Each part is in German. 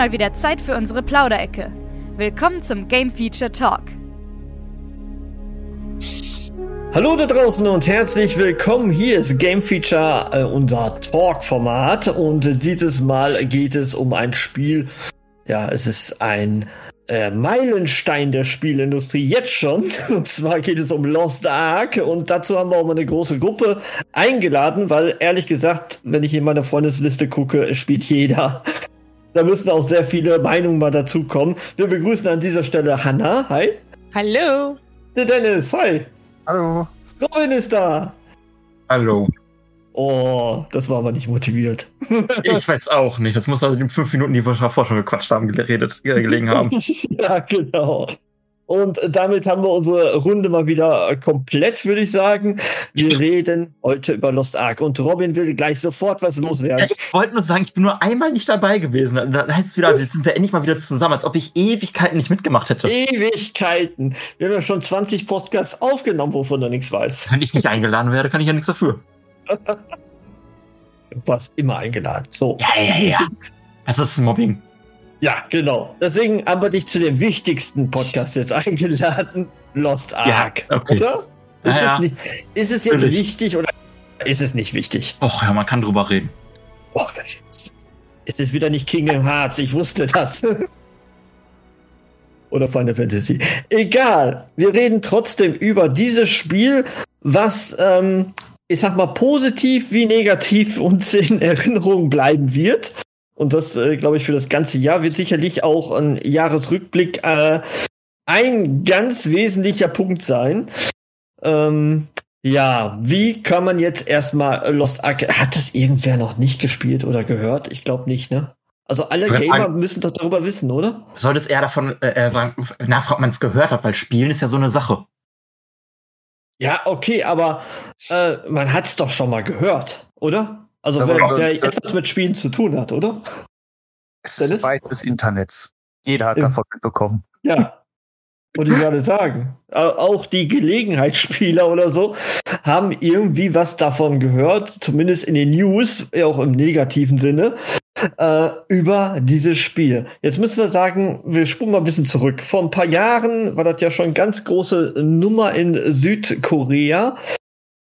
Mal wieder Zeit für unsere Plauderecke. Willkommen zum Game Feature Talk. Hallo da draußen und herzlich willkommen. Hier ist Game Feature, äh, unser Talk-Format. Und dieses Mal geht es um ein Spiel. Ja, es ist ein äh, Meilenstein der Spielindustrie jetzt schon. Und zwar geht es um Lost Ark. Und dazu haben wir auch mal eine große Gruppe eingeladen, weil ehrlich gesagt, wenn ich in meine Freundesliste gucke, spielt jeder. Da müssen auch sehr viele Meinungen mal dazukommen. Wir begrüßen an dieser Stelle Hanna. Hi. Hallo. Der Dennis. Hi. Hallo. Robin ist da. Hallo. Oh, das war aber nicht motiviert. Ich weiß auch nicht. Das muss also die fünf Minuten, die wir davor schon gequatscht haben, geredet, gelegen haben. ja, genau. Und damit haben wir unsere Runde mal wieder komplett, würde ich sagen. Wir reden heute über Lost Ark und Robin will gleich sofort was loswerden. Ich wollte nur sagen, ich bin nur einmal nicht dabei gewesen. Da heißt es wieder, jetzt sind wir endlich mal wieder zusammen, als ob ich Ewigkeiten nicht mitgemacht hätte. Ewigkeiten. Wir haben ja schon 20 Podcasts aufgenommen, wovon er nichts weiß. Wenn ich nicht eingeladen werde, kann ich ja nichts dafür. Du warst immer eingeladen. So. Ja, ja, ja. Das ist Mobbing. Ja, genau. Deswegen haben wir dich zu dem wichtigsten Podcast jetzt eingeladen. Lost Ark. Ja, okay. Oder? Ist, Ja, es, nicht, ist es jetzt Natürlich. wichtig oder ist es nicht wichtig? Och, ja, man kann drüber reden. Oh, es ist wieder nicht Kingdom Hearts, ich wusste das. Oder Final Fantasy. Egal, wir reden trotzdem über dieses Spiel, was, ähm, ich sag mal, positiv wie negativ uns in Erinnerung bleiben wird. Und das, äh, glaube ich, für das ganze Jahr wird sicherlich auch ein Jahresrückblick äh, ein ganz wesentlicher Punkt sein. Ähm, ja, wie kann man jetzt erstmal Lost Ark. Hat das irgendwer noch nicht gespielt oder gehört? Ich glaube nicht, ne? Also alle Gamer müssen doch darüber wissen, oder? Du solltest eher davon äh, eher sagen, nachfragen, ob man es gehört hat, weil Spielen ist ja so eine Sache. Ja, okay, aber äh, man hat es doch schon mal gehört, oder? Also wer, wer etwas mit Spielen zu tun hat, oder? Es ist Dennis? weit des Internets. Jeder hat Ja. davon mitbekommen. Ja. Wollte ich gerade sagen. Au- Auch die Gelegenheitsspieler oder so haben irgendwie was davon gehört, zumindest in den News, ja auch im negativen Sinne, äh, über dieses Spiel. Jetzt müssen wir sagen, wir spulen mal ein bisschen zurück. Vor ein paar Jahren war das ja schon ganz große Nummer in Südkorea.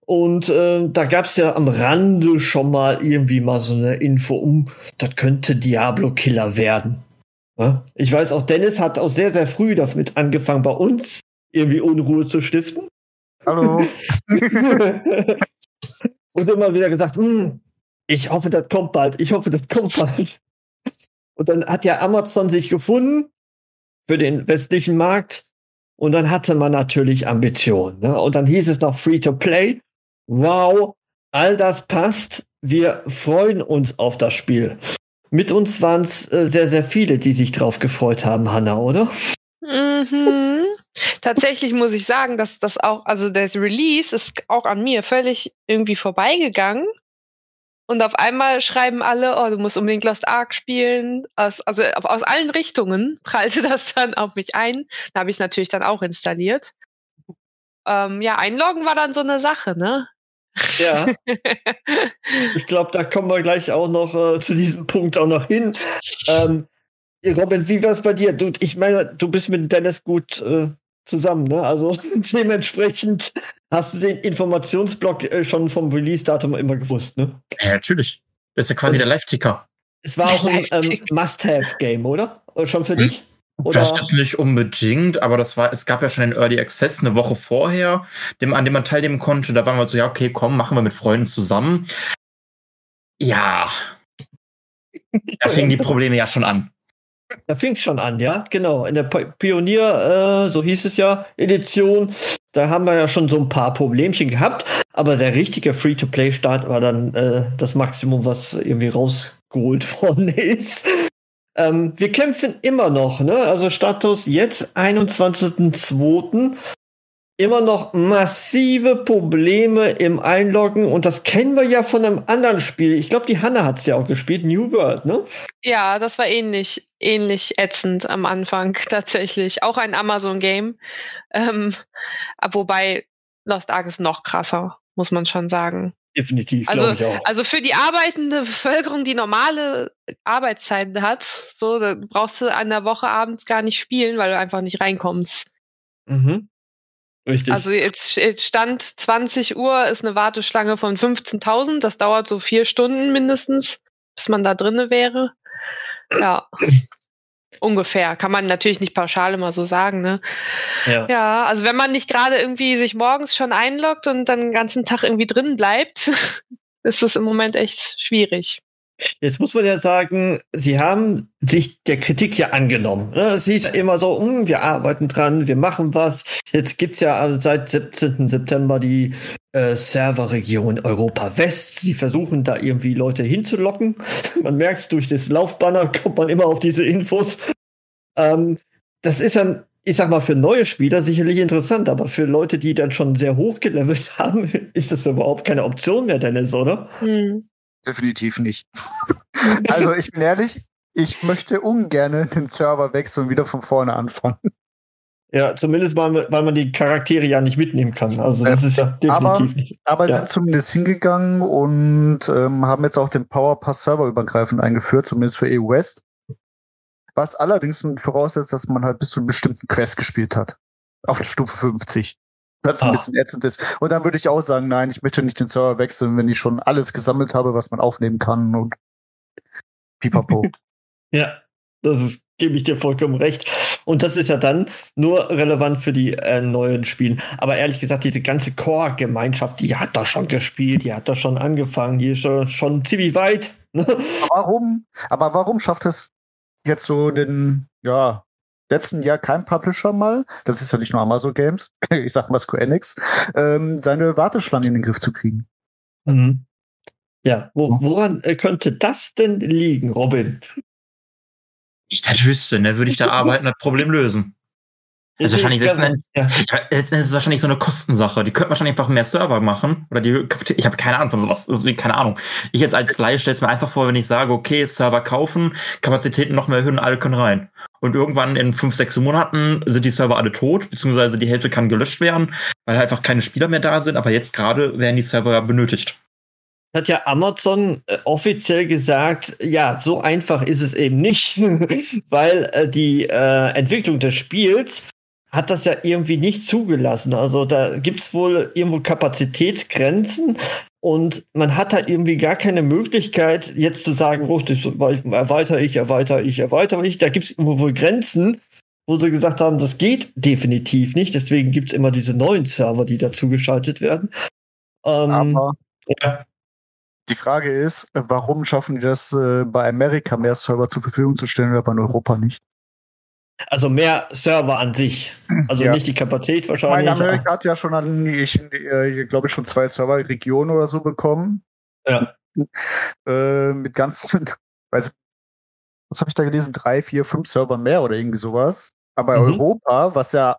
Und äh, da gab es ja am Rande schon mal irgendwie mal so eine Info um, das könnte Diablo Killer werden. Ja? Ich weiß auch, Dennis hat auch sehr, sehr früh damit angefangen, bei uns irgendwie Unruhe zu stiften. Hallo. und immer wieder gesagt, "Hm, ich hoffe, das kommt bald, ich hoffe, das kommt bald. Und dann hat ja Amazon sich gefunden für den westlichen Markt. Und dann hatte man natürlich Ambitionen. Ne? Und dann hieß es noch Free-to-Play. Wow, all das passt. Wir freuen uns auf das Spiel. Mit uns waren es äh, sehr, sehr viele, die sich drauf gefreut haben, Hanna, oder? Mhm. Tatsächlich muss ich sagen, dass das auch, also das Release ist auch an mir völlig irgendwie vorbeigegangen. Und auf einmal schreiben alle, oh, du musst unbedingt Lost Ark spielen. Aus, also aus allen Richtungen prallte das dann auf mich ein. Da habe ich es natürlich dann auch installiert. Ähm, ja, einloggen war dann so eine Sache, ne? Ja. Ich glaube, da kommen wir gleich auch noch äh, zu diesem Punkt auch noch hin. Ähm, Robin, wie war es bei dir? Du, ich meine, du bist mit Dennis gut äh, zusammen, ne? Also dementsprechend hast du den Informationsblock äh, schon vom Release-Datum immer gewusst, ne? Ja, natürlich. Das ist ja quasi der Live-Ticker. Es war auch ein ähm, Must-Have-Game, oder? Oder Schon für dich? Oder? Das ist nicht unbedingt, aber das war, es gab ja schon den Early Access eine Woche vorher, dem, an dem man teilnehmen konnte. Da waren wir so, ja, okay, komm, machen wir mit Freunden zusammen. Ja, Da fingen die Probleme ja schon an. Da fing schon an, ja, genau. In der Pi- Pionier, äh, so hieß es ja, Edition, da haben wir ja schon so ein paar Problemchen gehabt, aber der richtige Free-to-Play-Start war dann äh, das Maximum, was irgendwie rausgeholt worden ist. Ähm, wir kämpfen immer noch, ne? Also Status jetzt 21.02. Immer noch massive Probleme im Einloggen und das kennen wir ja von einem anderen Spiel. Ich glaube, die Hanna hat es ja auch gespielt, New World, ne? Ja, das war ähnlich, ähnlich ätzend am Anfang tatsächlich. Auch ein Amazon-Game. Ähm, wobei Lost Ark ist noch krasser, muss man schon sagen. Definitiv, Also- glaube ich auch. Also für die arbeitende Bevölkerung, die normale Arbeitszeiten hat, so, da brauchst du an der Woche abends gar nicht spielen, weil du einfach nicht reinkommst. Mhm. Richtig. Also jetzt jetzt stand 20 Uhr ist eine Warteschlange von 15.000. Das dauert so vier Stunden mindestens, bis man da drinne wäre. Ja. Ungefähr. Kann man natürlich nicht pauschal immer so sagen, ne? ja. Ja, also wenn man nicht gerade irgendwie sich morgens schon einloggt und dann den ganzen Tag irgendwie drin bleibt, ist das im Moment echt schwierig. Jetzt muss man ja sagen, sie haben sich der Kritik ja angenommen. ne? Es hieß ja immer so, "Hm, wir arbeiten dran, wir machen was. Jetzt gibt's ja also seit 17. September die äh, Serverregion Europa West. Sie versuchen da irgendwie Leute hinzulocken. Man merkt durch das Laufbanner kommt man immer auf diese Infos. Ähm, das ist dann, ich sag mal, für neue Spieler sicherlich interessant, aber für Leute, die dann schon sehr hoch gelevelt haben, ist das überhaupt keine Option mehr, Dennis, oder? Hm. Definitiv nicht. also ich bin ehrlich, ich möchte ungern den Server wechseln und wieder von vorne anfangen. Ja, zumindest weil, weil man die Charaktere ja nicht mitnehmen kann. Also das ist ja definitiv Aber- nicht. Aber Ja. sind zumindest hingegangen und ähm, haben jetzt auch den Power Pass serverübergreifend eingeführt, zumindest für EU West. Was allerdings voraussetzt, dass man halt bis zu einem bestimmten Quest gespielt hat. Auf Stufe 50. Was ein Ah. bisschen ätzend ist. Und dann würde ich auch sagen, nein, ich möchte nicht den Server wechseln, wenn ich schon alles gesammelt habe, was man aufnehmen kann und pipapo. Ja, das ist, gebe ich dir vollkommen recht. Und das ist ja dann nur relevant für die äh, neuen Spiele. Aber ehrlich gesagt, diese ganze Core-Gemeinschaft, die hat da schon gespielt, die hat da schon angefangen, die ist schon, schon ziemlich weit. ne? warum? Aber warum schafft es jetzt so den, ja, letzten Jahr kein Publisher mal, das ist ja nicht nur Amazon Games, ich sag mal Square Enix, ähm, seine Warteschlange in den Griff zu kriegen? Mhm. Ja, wo, woran äh, könnte das denn liegen, Robin? Ich das wüsste, ne, würde ich da arbeiten, das Problem lösen. Das ist wahrscheinlich letzten Endes, ja. ja, letzten Endes ist es wahrscheinlich so eine Kostensache. Die könnten wahrscheinlich einfach mehr Server machen. Oder die, ich habe keine Ahnung von sowas. Deswegen keine Ahnung. Ich jetzt als Laie stelle es mir einfach vor, wenn ich sage, okay, Server kaufen, Kapazitäten noch mehr erhöhen, alle können rein. Und irgendwann in fünf, sechs Monaten sind die Server alle tot, beziehungsweise die Hälfte kann gelöscht werden, weil einfach keine Spieler mehr da sind. Aber jetzt gerade werden die Server benötigt. hat ja Amazon äh, offiziell gesagt, ja, so einfach ist es eben nicht, weil äh, die äh, Entwicklung des Spiels hat das ja irgendwie nicht zugelassen. Also da gibt's wohl irgendwo Kapazitätsgrenzen und man hat da irgendwie gar keine Möglichkeit, jetzt zu sagen, oh, das erweitere ich, erweitere ich, erweitere ich. Da gibt's irgendwo wohl Grenzen, wo sie gesagt haben, das geht definitiv nicht. Deswegen gibt's immer diese neuen Server, die dazugeschaltet werden. Ähm, Aber ja. die Frage ist, warum schaffen die das äh, bei Amerika mehr Server zur Verfügung zu stellen, aber in Europa nicht? Also mehr Server an sich. Also Ja. nicht die Kapazität Ich wahrscheinlich. meine, Amerika hat ja schon an, ich, äh, glaube ich, schon zwei Serverregionen oder so bekommen. Ja. Äh, mit ganz, weiß, was habe ich da gelesen? Drei, vier, fünf Servern mehr oder irgendwie sowas. Aber Mhm. Europa, was ja,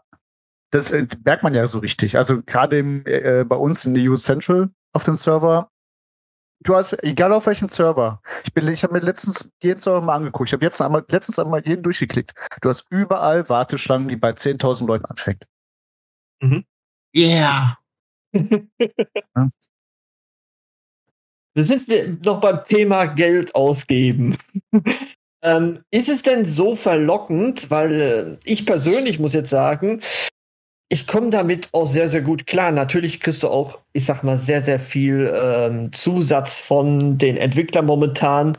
das äh, merkt man ja so richtig. Also gerade äh, bei uns in der EU Central auf dem Server, du hast, egal auf welchen Server, ich bin, ich habe mir letztens jeden Server mal angeguckt. Ich habe jetzt einmal, letztens einmal jeden durchgeklickt. Du hast überall Warteschlangen, die bei 10.000 Leuten anfängt. Yeah. Wir sind wir noch beim Thema Geld ausgeben. ähm, ist es denn so verlockend, weil äh, ich persönlich muss jetzt sagen, ich komme damit auch sehr, sehr gut klar. Natürlich kriegst du auch, ich sag mal, sehr, sehr viel ähm, Zusatz von den Entwicklern momentan,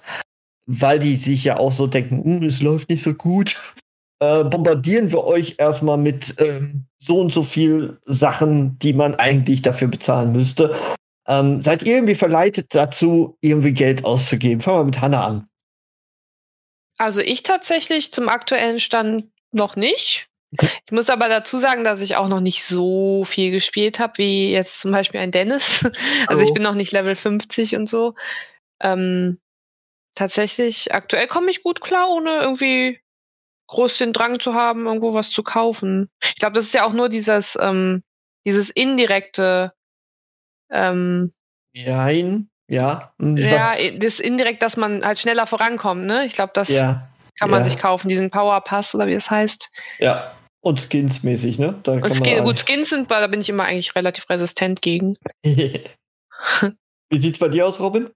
weil die sich ja auch so denken, "Hm, es läuft nicht so gut. Äh, bombardieren wir euch erstmal mit ähm, so und so viel Sachen, die man eigentlich dafür bezahlen müsste. Ähm, seid ihr irgendwie verleitet dazu, irgendwie Geld auszugeben? Fangen wir mit Hanna an. Also ich tatsächlich zum aktuellen Stand noch nicht. Ich muss aber dazu sagen, dass ich auch noch nicht so viel gespielt habe, wie jetzt zum Beispiel ein Dennis. Also ich Oh. bin noch nicht Level 50 und so. Ähm, tatsächlich, aktuell komme ich gut klar, ohne irgendwie groß den Drang zu haben, irgendwo was zu kaufen. Ich glaube, das ist ja auch nur dieses, ähm, dieses indirekte, ähm, Nein, ja. ja, das indirekt, dass man halt schneller vorankommt, ne? Ich glaube, das ja, kann man ja. sich kaufen, diesen Power Pass oder wie es heißt. ja. Und skinsmäßig, ne? Da Und kann Skin, man gut, Skins sind, da bin ich immer eigentlich relativ resistent gegen. Wie sieht's bei dir aus, Robin?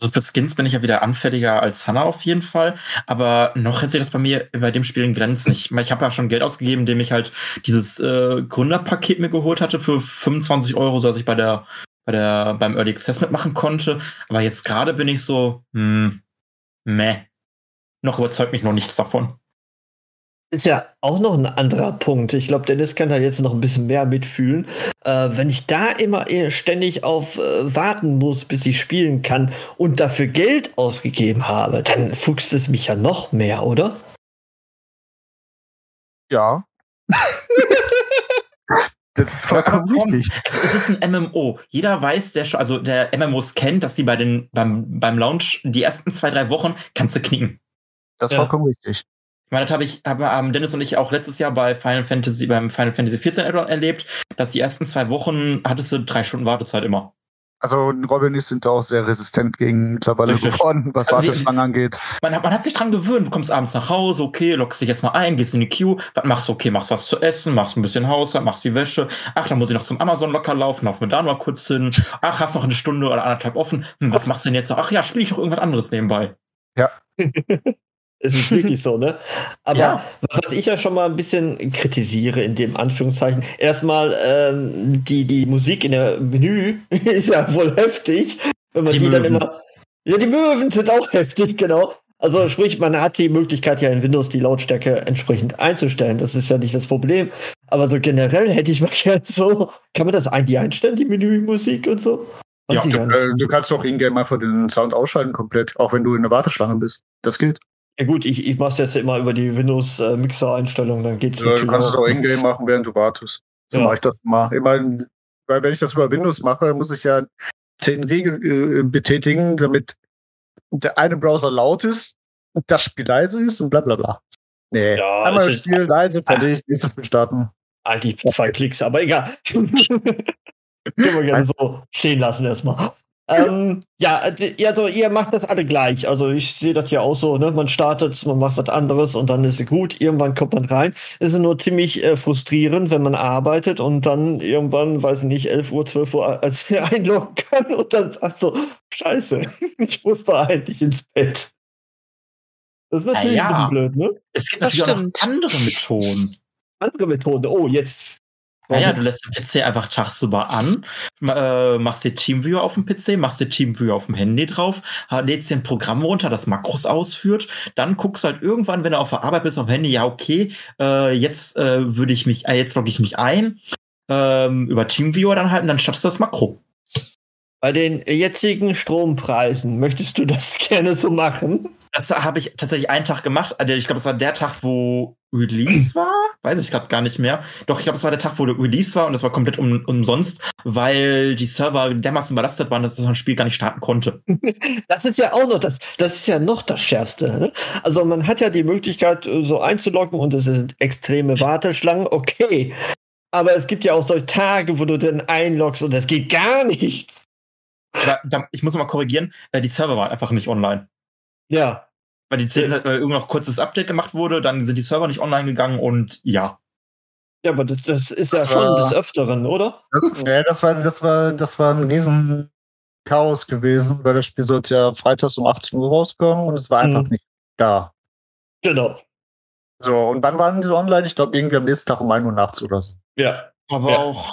Also für Skins bin ich ja wieder anfälliger als Hannah auf jeden Fall. Aber noch hält sich das bei mir bei dem Spiel in Grenzen. Ich, ich habe ja schon Geld ausgegeben, indem ich halt dieses äh, Gründerpaket mir geholt hatte für 25 Euro, so dass ich bei der, bei der, beim Early Access mitmachen konnte. Aber jetzt gerade bin ich so, hm, meh. Noch überzeugt mich noch nichts davon. Ist ja auch noch ein anderer Punkt. Ich glaube, Dennis kann da jetzt noch ein bisschen mehr mitfühlen. Äh, wenn ich da immer eher ständig auf äh, warten muss, bis ich spielen kann und dafür Geld ausgegeben habe, dann fuchst es mich ja noch mehr, oder? Ja. das ist vollkommen komm, richtig. Es, es ist ein MMO. Jeder weiß, der schon, also der MMOs kennt, dass die bei den, beim, beim Launch die ersten zwei, drei Wochen kannst du knicken. Das ist Ja. vollkommen richtig. Ich meine, das habe ich, haben Dennis und ich auch letztes Jahr bei Final Fantasy, beim Final Fantasy 14 Add-on erlebt, dass die ersten zwei Wochen hattest du drei Stunden Wartezeit immer. Also Robin ist sind da auch sehr resistent gegen mittlerweile Richtig. geworden, was Also, Warteschlangen angeht. Man hat, man hat sich dran gewöhnt, du kommst abends nach Hause, okay, lockst dich jetzt mal ein, gehst in die Queue, was machst du, okay, machst was zu essen, machst ein bisschen Haushalt, machst die Wäsche, ach, dann muss ich noch zum Amazon locker laufen, laufen wir da mal kurz hin, ach, hast noch eine Stunde oder anderthalb offen, hm, was machst du denn jetzt noch? Ach ja, spiele ich noch irgendwas anderes nebenbei. Es ist wirklich so, ne? Aber Ja. was ich ja schon mal ein bisschen kritisiere, in dem Anführungszeichen, erstmal ähm, die, die Musik in der Menü ist ja wohl heftig, wenn man Die die, dann immer. Ja, die Möwen sind auch heftig, genau. Also sprich, man hat die Möglichkeit ja in Windows die Lautstärke entsprechend einzustellen. Das ist ja nicht das Problem. Aber so generell hätte ich mal gern so, kann man das eigentlich einstellen, die Menümusik und so? Weiß Ja, nicht. Äh, du kannst doch in-game einfach den Sound ausschalten komplett, auch wenn du in der Warteschlange bist. Das geht. Ja gut, ich, ich mache es jetzt immer über die Windows-Mixer-Einstellung, dann geht's Ja, du kannst es auch. in-game machen, während du wartest. So Ja. mache ich das immer. immer. Weil wenn ich das über Windows mache, muss ich ja zehn Regeln äh, betätigen, damit der eine Browser laut ist, das Spiel leise ist und bla bla bla. Nee, Ja, einmal das ist- Spiel leise, fertig, nächstes Spiel starten. Eigentlich zwei Klicks, aber egal. Können wir gerne so stehen lassen erstmal. Ähm, ja, äh, ja, so, ihr macht das alle gleich. Also ich sehe das ja auch so, ne? Man startet, man macht was anderes und dann ist es gut. Irgendwann kommt man rein. Es ist nur ziemlich äh, frustrierend, wenn man arbeitet und dann irgendwann, weiß ich nicht, 11 Uhr, 12 Uhr als einloggen kann und dann sagt so, scheiße, ich muss doch eigentlich ins Bett. Das ist natürlich ja. ein bisschen blöd, ne? Es gibt Das natürlich auch noch stimmt. andere Methoden. Andere Methode. Oh, jetzt. Naja, du lässt den PC einfach tagsüber an, äh, machst dir TeamViewer auf dem PC, machst dir TeamViewer auf dem Handy drauf, lädst dir ein Programm runter, das Makros ausführt, dann guckst halt irgendwann, wenn du auf der Arbeit bist, auf dem Handy, ja, okay, äh, jetzt äh, würde ich mich, jetzt logge ich mich ein, ähm, über TeamViewer dann halt, und dann startest du das Makro. Bei den jetzigen Strompreisen möchtest du das gerne so machen? Das habe ich tatsächlich einen Tag gemacht. Also Ich glaube, das war der Tag, wo Release war. Weiß ich gerade gar nicht mehr. Doch, ich glaube, es war der Tag, wo Release war und das war komplett um, umsonst, weil die Server dermaßen überlastet waren, dass das Spiel gar nicht starten konnte. Das ist ja auch noch das, das ist ja noch das Schärfste. Ne? Also man hat ja die Möglichkeit, äh, so einzuloggen und es sind extreme Warteschlangen, okay. Aber es gibt ja auch solche Tage, wo du dann einloggst und es geht gar nichts. Da, da, ich muss mal korrigieren, äh, die Server waren einfach nicht online. Ja. Weil die zählen, weil irgend noch kurzes Update gemacht wurde, dann sind die Server nicht online gegangen und ja. Ja, aber das, das ist ja Das schon war- des Öfteren, oder? Das, nee, das war, das war, das war ein riesen Chaos gewesen, weil das Spiel sollte ja freitags um 18 Uhr rauskommen und es war einfach Mhm. nicht da. Genau. So, und wann waren die online? Ich glaube, irgendwie am nächsten Tag um 1 Uhr nachts oder so. Ja. Aber Ja. auch.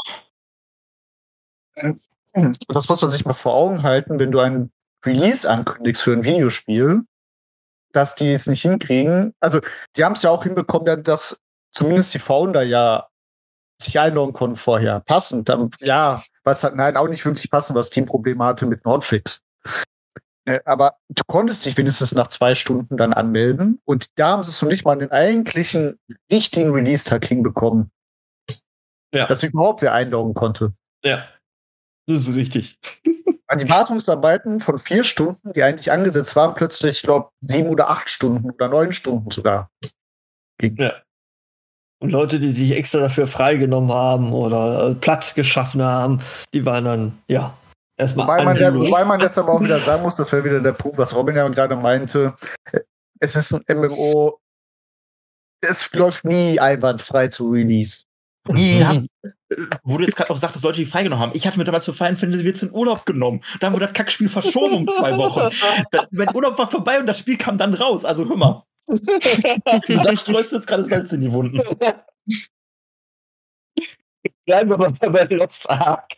Das muss man sich mal vor Augen halten, wenn du ein Release ankündigst für ein Videospiel, dass die es nicht hinkriegen. Also, die haben es ja auch hinbekommen, dass zumindest die Founder ja sich einloggen konnten vorher. Passend. Dann, ja, was hat, nein, auch nicht wirklich passend, was Teamprobleme hatte mit Nordfix. Äh, Aber du konntest dich wenigstens nach zwei Stunden dann anmelden und da haben sie es noch nicht mal den eigentlichen richtigen Release-Tag hinbekommen. Ja. Dass überhaupt wer einloggen konnte. Ja. Das ist richtig. An die Wartungsarbeiten von vier Stunden, die eigentlich angesetzt waren, plötzlich, ich glaube, sieben oder acht Stunden oder neun Stunden sogar. Ging. Ja. Und Leute, die sich extra dafür freigenommen haben oder äh, Platz geschaffen haben, die waren dann, ja, erstmal. Wobei man, ja, wobei man jetzt aber auch wieder sagen muss, das wäre wieder der Punkt, was Robin ja gerade meinte. Es ist ein MMO, es läuft nie einwandfrei zu Release. Ja, wo du jetzt gerade auch sagtest, Leute, die freigenommen haben. Ich hatte mir damals für Final Fantasy jetzt in Urlaub genommen. Dann wurde das Kackspiel verschoben um zwei Wochen. Da, mein Urlaub war vorbei und das Spiel kam dann raus. Also hör mal. da streust du jetzt gerade Salz in die Wunden. Bleiben wir mal bei Lost Ark.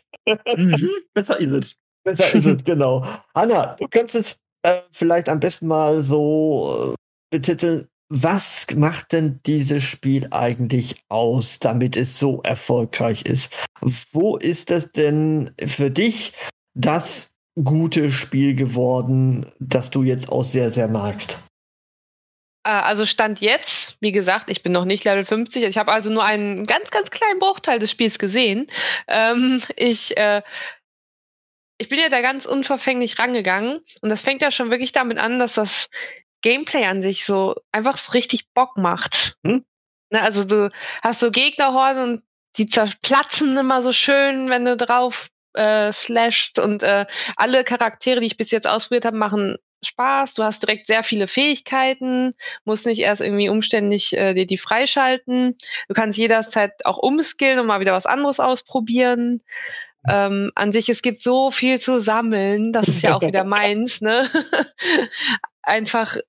Mhm, besser ist es. Besser ist es, genau. Hanna, du könntest äh, vielleicht am besten mal so äh, betiteln, was macht denn dieses Spiel eigentlich aus, damit es so erfolgreich ist? Wo ist es denn für dich das gute Spiel geworden, das du jetzt auch sehr, sehr magst? Äh, Also Stand jetzt, wie gesagt, ich bin noch nicht Level 50. Ich habe also nur einen ganz, ganz kleinen Bruchteil des Spiels gesehen. Ähm, ich, äh, ich bin ja da ganz unverfänglich rangegangen und das fängt ja schon wirklich damit an, dass das Gameplay an sich so einfach so richtig Bock macht. Hm? Ne, also du hast so Gegnerhorden und die zerplatzen immer so schön, wenn du drauf äh, slashst und äh, alle Charaktere, die ich bis jetzt ausprobiert habe, machen Spaß. Du hast direkt sehr viele Fähigkeiten, musst nicht erst irgendwie umständlich äh, dir die freischalten. Du kannst jederzeit auch umskillen und mal wieder was anderes ausprobieren. Ähm, an sich, es gibt so viel zu sammeln, das ist ja auch wieder meins, ne? Einfach, äh,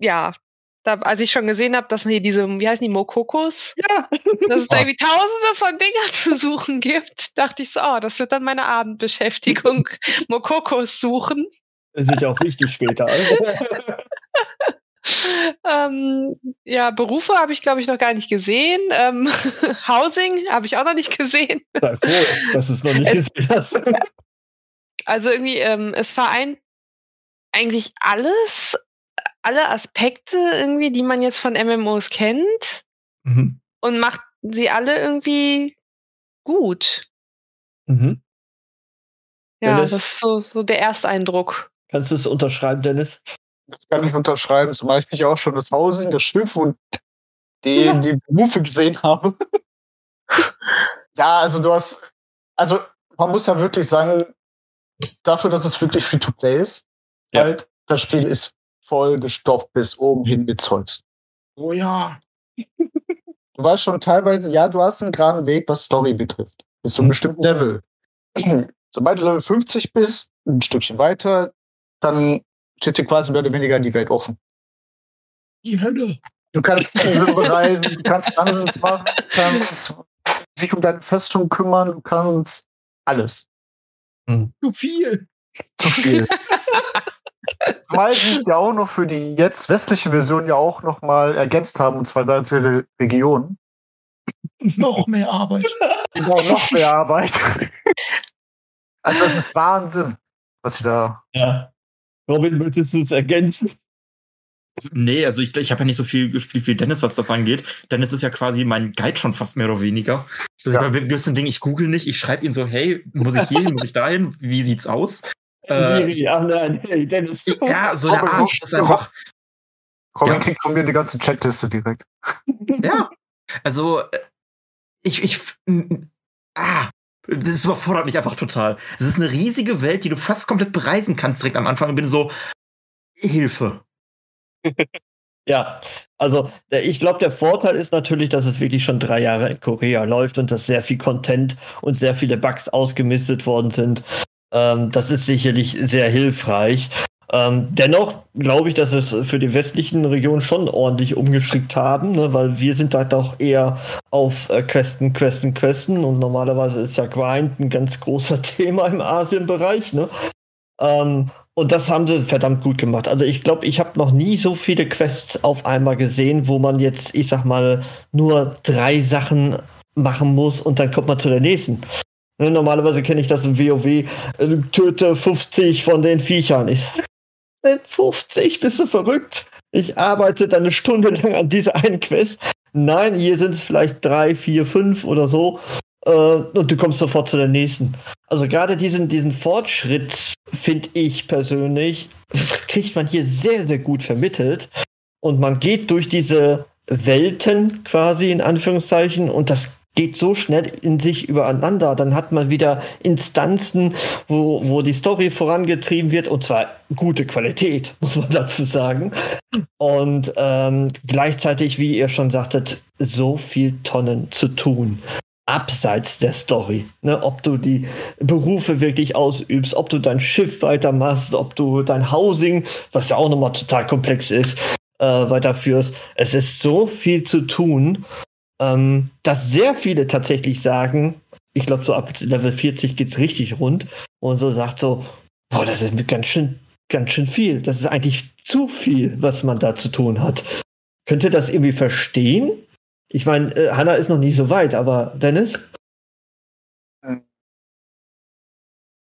ja, da, als ich schon gesehen habe, dass hier diese, wie heißen die, Mokokos? Ja. dass es da irgendwie tausende von Dingern zu suchen gibt, dachte ich so, oh, das wird dann meine Abendbeschäftigung, Mokokos suchen. Das sind ja auch wichtig später. Ähm, ja, Berufe habe ich, glaube ich, noch gar nicht gesehen. Ähm, Housing habe ich auch noch nicht gesehen. Sei froh, dass du es noch nicht Es- gesehen hast. Also irgendwie, ähm, es vereint eigentlich alles, alle Aspekte irgendwie, die man jetzt von MMOs kennt Mhm. und macht sie alle irgendwie gut. Mhm. Ja, Dennis? das ist so, so der Ersteindruck. Kannst du es unterschreiben, Dennis? Das kann ich unterschreiben, zumal ich mich auch schon das Housing, das Schiff und die, Ja. die Berufe gesehen habe. ja, also du hast, also man muss ja wirklich sagen, dafür, dass es wirklich Free-to-Play ist, Ja. halt, das Spiel ist voll gestopft bis oben hin mit Zeugs. Oh ja. Du weißt schon teilweise, ja, du hast einen geraden Weg, was Story betrifft. Bis zu einem bestimmten Level. Sobald du Level 50 bist, ein Stückchen weiter, dann steht dir quasi mehr oder weniger die Welt offen. Die Hölle. Du kannst Inseln bereisen, du kannst Dungeons machen, du kannst sich um deine Festung kümmern, du kannst alles. Zu viel. Zu viel. Zumal sie es ja auch noch für die jetzt westliche Version ja auch noch mal ergänzt haben, und zwar weitere Regionen. Noch mehr Arbeit. Genau, noch mehr Arbeit. Also das ist Wahnsinn, was sie da. Ja. Robin, möchtest du es ergänzen? Nee, also ich, ich habe ja nicht so viel gespielt wie Dennis, was das angeht. Dennis ist ja quasi mein Guide schon fast mehr oder weniger. Also Ja. bei gewissen Dingen, ich google nicht, ich schreibe ihm so, hey, muss ich hier hin, muss ich dahin, wie sieht's aus? Äh, Siri, ja, nein, hey, Dennis. ja, so Art, das ist einfach, Robin Ja. kriegt von mir die ganze Checkliste direkt. ja. Also, äh, ich, ich, ah, das überfordert mich einfach total. Es ist eine riesige Welt, die du fast komplett bereisen kannst direkt am Anfang und bin so, Hilfe. Ja, also der, ich glaube, der Vorteil ist natürlich, dass es wirklich schon drei Jahre in Korea läuft und dass sehr viel Content und sehr viele Bugs ausgemistet worden sind. Ähm, das ist sicherlich sehr hilfreich. Ähm, dennoch glaube ich, dass es für die westlichen Regionen schon ordentlich umgestrickt haben, ne, weil wir sind da doch eher auf äh, Questen, Questen, Questen und normalerweise ist ja Grind ein ganz großer Thema im Asienbereich. Ne? Ähm, und das haben sie verdammt gut gemacht. Also ich glaube, ich habe noch nie so viele Quests auf einmal gesehen, wo man jetzt, ich sag mal, nur drei Sachen machen muss und dann kommt man zu der nächsten. Ne, normalerweise kenne ich das im WoW, äh, töte 50 von den Viechern. Ich sag, 50, bist du verrückt? Ich arbeite eine Stunde lang an dieser einen Quest. Nein, hier sind es vielleicht drei, vier, fünf oder so. Äh, und du kommst sofort zu der nächsten. Also gerade diesen, diesen Fortschritt, finde ich persönlich, kriegt man hier sehr, sehr gut vermittelt. Und man geht durch diese Welten quasi in Anführungszeichen und das geht so schnell in sich übereinander. Dann hat man wieder Instanzen, wo, wo die Story vorangetrieben wird und zwar gute Qualität, muss man dazu sagen. Und ähm, gleichzeitig, wie ihr schon sagtet, so viel Tonnen zu tun. Abseits der Story. Ne? Ob du die Berufe wirklich ausübst, ob du dein Schiff weitermachst, ob du dein Housing, was ja auch nochmal total komplex ist, äh, weiterführst. Es ist so viel zu tun ähm, dass sehr viele tatsächlich sagen, ich glaube, so ab Level 40 geht's richtig rund und so sagt so, boah, das ist ganz schön, ganz schön viel. Das ist eigentlich zu viel, was man da zu tun hat. Könnt ihr das irgendwie verstehen? Ich meine, äh, Hanna ist noch nie so weit, aber Dennis?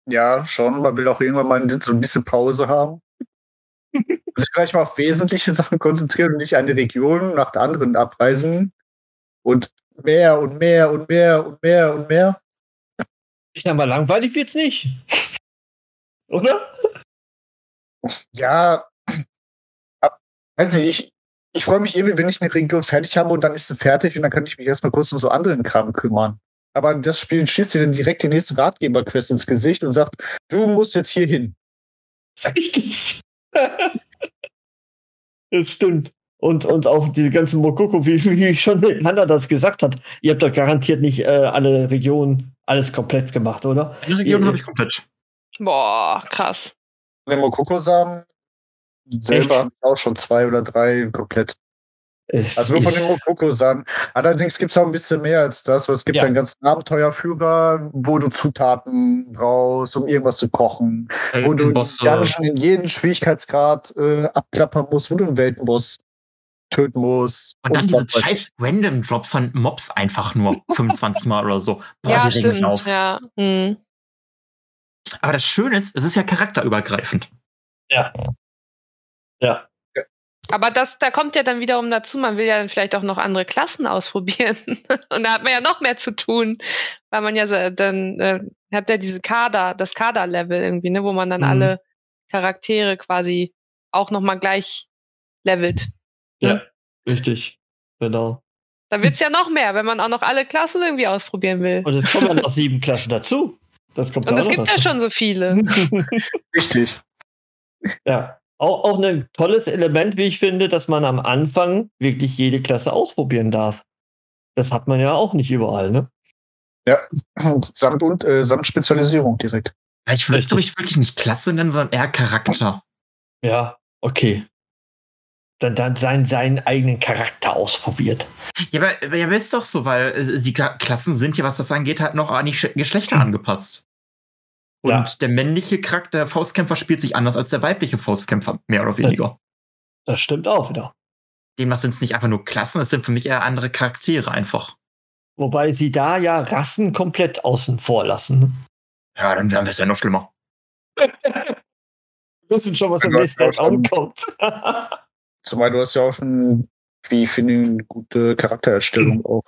Ja, schon. Man will auch irgendwann mal so ein bisschen Pause haben. Sich vielleicht mal auf wesentliche Sachen konzentrieren und nicht eine Region nach der anderen abreisen. Und mehr und mehr und mehr und mehr und mehr. Ich sag mal, langweilig wird's nicht. Oder? Ja, ab, weiß nicht, ich, ich freue mich irgendwie, wenn ich eine Region fertig habe und dann ist sie fertig und dann kann ich mich erstmal kurz um so anderen Kram kümmern. Aber das Spiel schießt dir dann direkt die nächste Ratgeber-Quest ins Gesicht und sagt, du musst jetzt hier hin. Richtig. das stimmt. Und, und auch diese ganzen Mokoko, wie, wie schon Hanna das gesagt hat, ihr habt doch garantiert nicht äh, alle Regionen alles komplett gemacht, oder? Eine Region habe ich komplett. Boah, krass. Den Mokoko-Samen selber habe ich auch schon zwei oder drei komplett. Es Also nur von den Mokoko-Samen. Allerdings gibt es auch ein bisschen mehr als das, weil es gibt Ja. einen ganzen Abenteuerführer, wo du Zutaten brauchst, um irgendwas zu kochen, wo du die Bosse. Dungeon in jeden Schwierigkeitsgrad äh, abklappern musst, wo du einen Weltenboss töten musst. Und dann diese scheiß Random Drops von Mobs einfach nur 25 Mal oder so. Boah, ja, die regen mich stimmt. auf. Ja. Hm. Aber das Schöne ist, es ist ja charakterübergreifend. Ja. Ja. Aber das, da kommt ja dann wiederum dazu, man will ja dann vielleicht auch noch andere Klassen ausprobieren. Und da hat man ja noch mehr zu tun, weil man ja so, dann äh, hat ja diese Kader, das Kader-Level irgendwie, ne, wo man dann Mhm. alle Charaktere quasi auch nochmal gleich levelt. Ja, richtig. Genau. Da wird's ja noch mehr, wenn man auch noch alle Klassen irgendwie ausprobieren will. Und es kommen dann noch sieben Klassen dazu. Das kommt Und auch es gibt ja dazu. schon so viele. Richtig. Ja. Auch, auch ein tolles Element, wie ich finde, dass man am Anfang wirklich jede Klasse ausprobieren darf. Das hat man ja auch nicht überall, ne? Samt und äh, samt Spezialisierung direkt. Ja, Ich würde es, glaube ich, wirklich nicht Klasse nennen, sondern eher Charakter. Ja, okay. Dann, dann seinen, seinen eigenen Charakter ausprobiert. Ja, aber, aber ist doch so, weil äh, die Kla- Klassen sind ja, was das angeht, halt noch an die Sch- Geschlechter angepasst. Und Ja. der männliche Charakter, der Faustkämpfer, spielt sich anders als der weibliche Faustkämpfer, mehr oder weniger. Das stimmt auch wieder. Demnach sind es nicht einfach nur Klassen, es sind für mich eher andere Charaktere einfach. Wobei sie da ja Rassen komplett außen vor lassen. ne? Ja, dann wäre es ja noch schlimmer. Wir wissen schon, was im nächsten schon. kommt. Zumal du hast ja auch schon, wie ich finde, eine gute Charaktererstellung auch,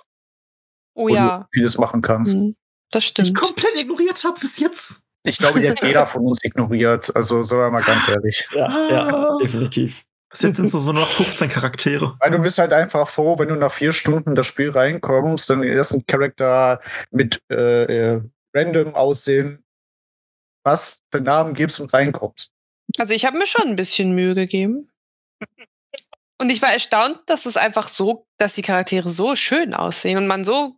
Oh wo du ja, vieles machen kannst. Hm, das Ich stimmt. komplett ignoriert habe bis jetzt. Ich glaube, die hat jeder von uns ignoriert. Also, sagen wir mal ganz ehrlich. ja, ja, Ah. definitiv. Bis jetzt sind es so noch 15 Charaktere. Weil du bist halt einfach froh, wenn du nach vier Stunden in das Spiel reinkommst, dann den ersten Charakter mit äh, äh, random Aussehen, was den Namen gibst und reinkommst. Also ich habe mir schon ein bisschen Mühe gegeben. Und ich war erstaunt, dass es einfach so, dass die Charaktere so schön aussehen und man so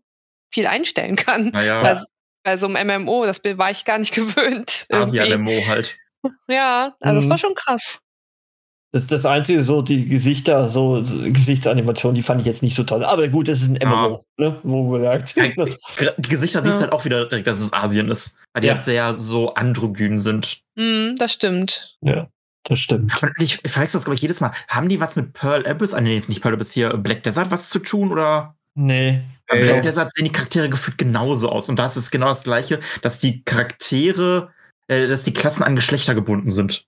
viel einstellen kann. Naja, Bei, so- bei so einem MMO, das war ich gar nicht gewöhnt. Asia-Demo halt. Ja, also das Mhm. war schon krass. Das, das Einzige, so die Gesichter, so Gesichtsanimationen, die fand ich jetzt nicht so toll. Aber gut, das ist ein MMO, ne? Wo gesagt. Ja, Das, Die Gesichter siehst Ja. halt auch wieder direkt, dass es Asien ist. Weil die Ja. halt sehr so androgyn sind. Mhm, das stimmt. ja, das stimmt. Und ich, ich verwechsel das, glaube ich, jedes Mal. Haben die was mit Pearl Abyss, ah, nee, nicht Pearl Abyss hier, Black Desert was zu tun oder? Nee, Bei. Black Desert sehen die Charaktere gefühlt genauso aus. Und das ist genau das Gleiche, dass die Charaktere, äh, dass die Klassen an Geschlechter gebunden sind.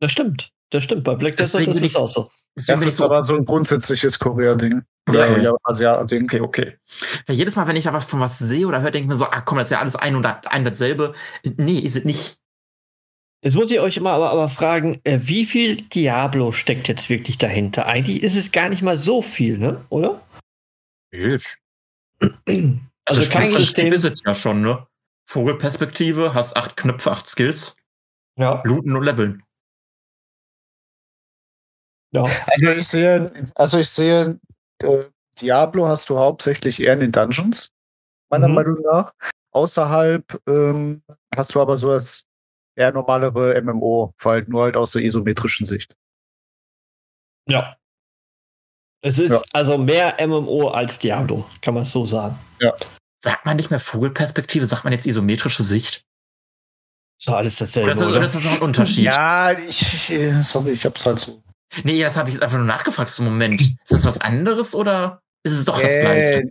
Das stimmt. Das stimmt. Bei Black Desert Deswegen ist es auch so. Das ist aber so ein grundsätzliches Korea-Ding. Ja, Okay. ja, Asia-Ding. Okay, okay. Weil jedes Mal, wenn ich da was von was sehe oder höre, denke ich mir so, ah komm, das ist ja alles ein und ein dasselbe. Nee, ist es nicht. Jetzt muss ich euch mal aber, aber fragen, äh, wie viel Diablo steckt jetzt wirklich dahinter? Eigentlich ist es gar nicht mal so viel, ne? Oder? Also, Also das Kampfsystem. ist es ja schon, ne? Vogelperspektive, hast acht Knöpfe, acht Skills, Ja. looten und leveln. ja. Also ich sehe, also ich sehe, äh, Diablo hast du hauptsächlich eher in den Dungeons, meiner Mhm. Meinung nach. Außerhalb ähm, hast du aber so das eher normalere MMO, vor allem nur halt aus der isometrischen Sicht. Ja. Es ist Ja. also mehr MMO als Diablo, kann man so sagen. Sagt man nicht mehr Vogelperspektive, sagt man jetzt isometrische Sicht? So alles dasselbe. Oder ist das, oder? oder ist das noch ein Unterschied? Ja, ich, äh, sorry, ich hab's halt so. Nee, das habe ich jetzt einfach nur nachgefragt. So, Moment, ist das was anderes oder ist es doch das Gleiche?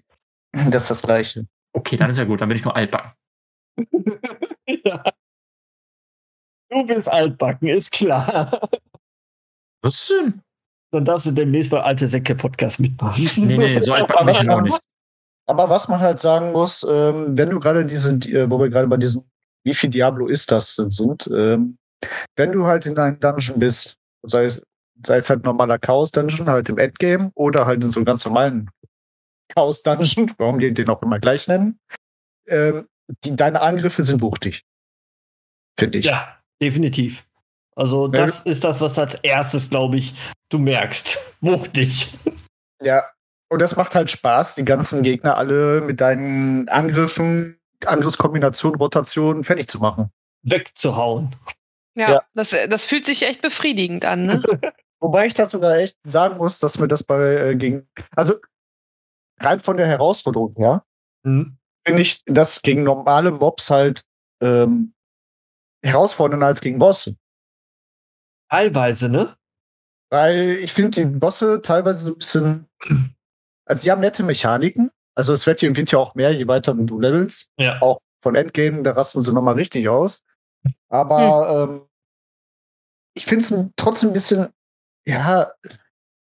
Äh, Das ist das Gleiche. Okay, dann ist ja gut, dann bin ich nur altbacken. ja. Du bist altbacken, ist klar. Was denn? Dann darfst du demnächst bei Alte Säcke Podcast mitmachen. Nee, nee, so altbacken bin ich noch nicht. Aber was man halt sagen muss, ähm, wenn du gerade diese, die- äh, wo wir gerade bei diesen, wie viel Diablo ist das denn sind, ähm, wenn du halt in einem Dungeon bist, sei es, sei es halt normaler Chaos-Dungeon, halt im Endgame, oder halt in so einem ganz normalen Chaos-Dungeon, warum die den auch immer gleich nennen, ähm, die, deine Angriffe sind wuchtig. Finde ich. Ja, definitiv. Also das ist das, was als erstes, glaube ich, du merkst. Wuchtig. Ja. Und das macht halt Spaß, die ganzen Gegner alle mit deinen Angriffen, Angriffskombinationen, Rotationen fertig zu machen. Wegzuhauen. Ja, Ja. Das, das fühlt sich echt befriedigend an, ne? Wobei ich das sogar echt sagen muss, dass mir das bei äh, gegen, also rein von der Herausforderung, ja, Hm? finde ich das gegen normale Mobs halt ähm, herausfordernder als gegen Bosse. Teilweise, ne? Weil ich finde die Bosse teilweise so ein bisschen, also sie haben nette Mechaniken. Also es wird hier, wird ja auch mehr, je weiter du levelst. Ja. Auch von Endgame, da rasten sie nochmal richtig aus. Aber ähm, ich finde es trotzdem ein bisschen, ja,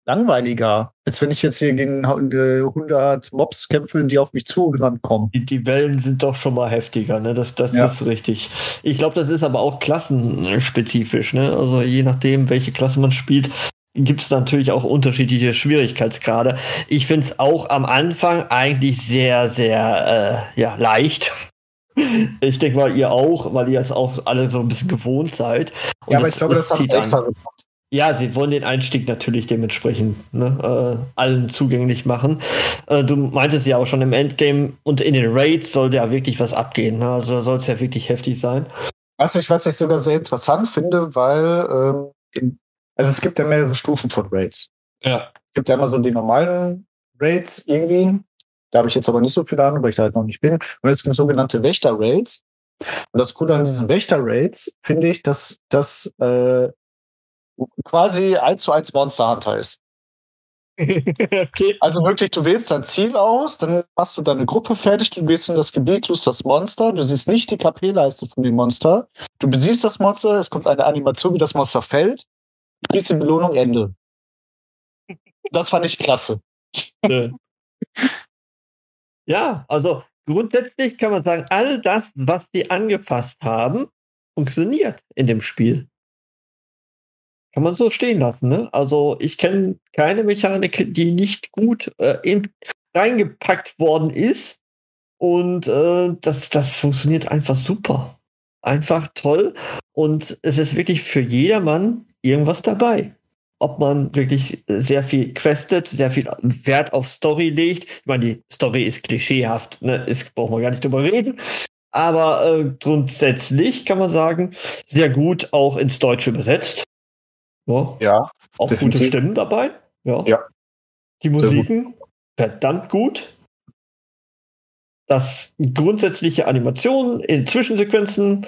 langweiliger, als wenn ich jetzt hier gegen äh, 100 Mobs kämpfe, die auf mich zugerannt kommen. Die, die Wellen sind doch schon mal heftiger, ne? Das, das Ja. ist richtig. Ich glaube, das ist aber auch klassenspezifisch, ne? Also je nachdem, welche Klasse man spielt, gibt es natürlich auch unterschiedliche Schwierigkeitsgrade. Ich finde es auch am Anfang eigentlich sehr, sehr äh, ja, leicht. Ich denke mal, ihr auch, weil ihr es auch alle so ein bisschen gewohnt seid. Und ja, aber ich glaube, das, haben sie an. extra gemacht. Ja, sie wollen den Einstieg natürlich dementsprechend ne, äh, allen zugänglich machen. Äh, du meintest ja auch schon im Endgame und in den Raids sollte ja wirklich was abgehen. Ne? Also soll es ja wirklich heftig sein. Was ich, was ich sogar sehr interessant finde, weil ähm, in, also es gibt ja mehrere Stufen von Raids. Ja. Es gibt ja immer so die normalen Raids irgendwie. Da habe ich jetzt aber nicht so viel Ahnung, weil ich da halt noch nicht bin. Und es gibt sogenannte Wächter-Raids. Und das Coole an diesen Wächter-Raids finde ich, dass das äh, quasi eins zu eins Monster Hunter ist. okay. Also wirklich, du wählst dein Ziel aus, dann machst du deine Gruppe fertig, du gehst in das Gebiet, tust das Monster, du siehst nicht die KP-Leiste von dem Monster, du besiehst das Monster, es kommt eine Animation, wie das Monster fällt, du kriegst die Belohnung, Ende. Das fand ich klasse. ja, also grundsätzlich kann man sagen, all das, was die angefasst haben, funktioniert in dem Spiel. Kann man so stehen lassen, ne? Also ich kenne keine Mechanik, die nicht gut äh, in, reingepackt worden ist. Und äh, das, das funktioniert einfach super. Einfach toll. Und es ist wirklich für jedermann irgendwas dabei. Ob man wirklich sehr viel questet, sehr viel Wert auf Story legt. Ich meine, die Story ist klischeehaft, ne? Ist, braucht man gar nicht drüber reden. Aber äh, grundsätzlich kann man sagen, sehr gut auch ins Deutsche übersetzt. Ja, Ja. auch gute definitiv. Stimmen dabei. Ja. Ja. Die. Musiken, verdammt gut. Das grundsätzliche Animationen in Zwischensequenzen,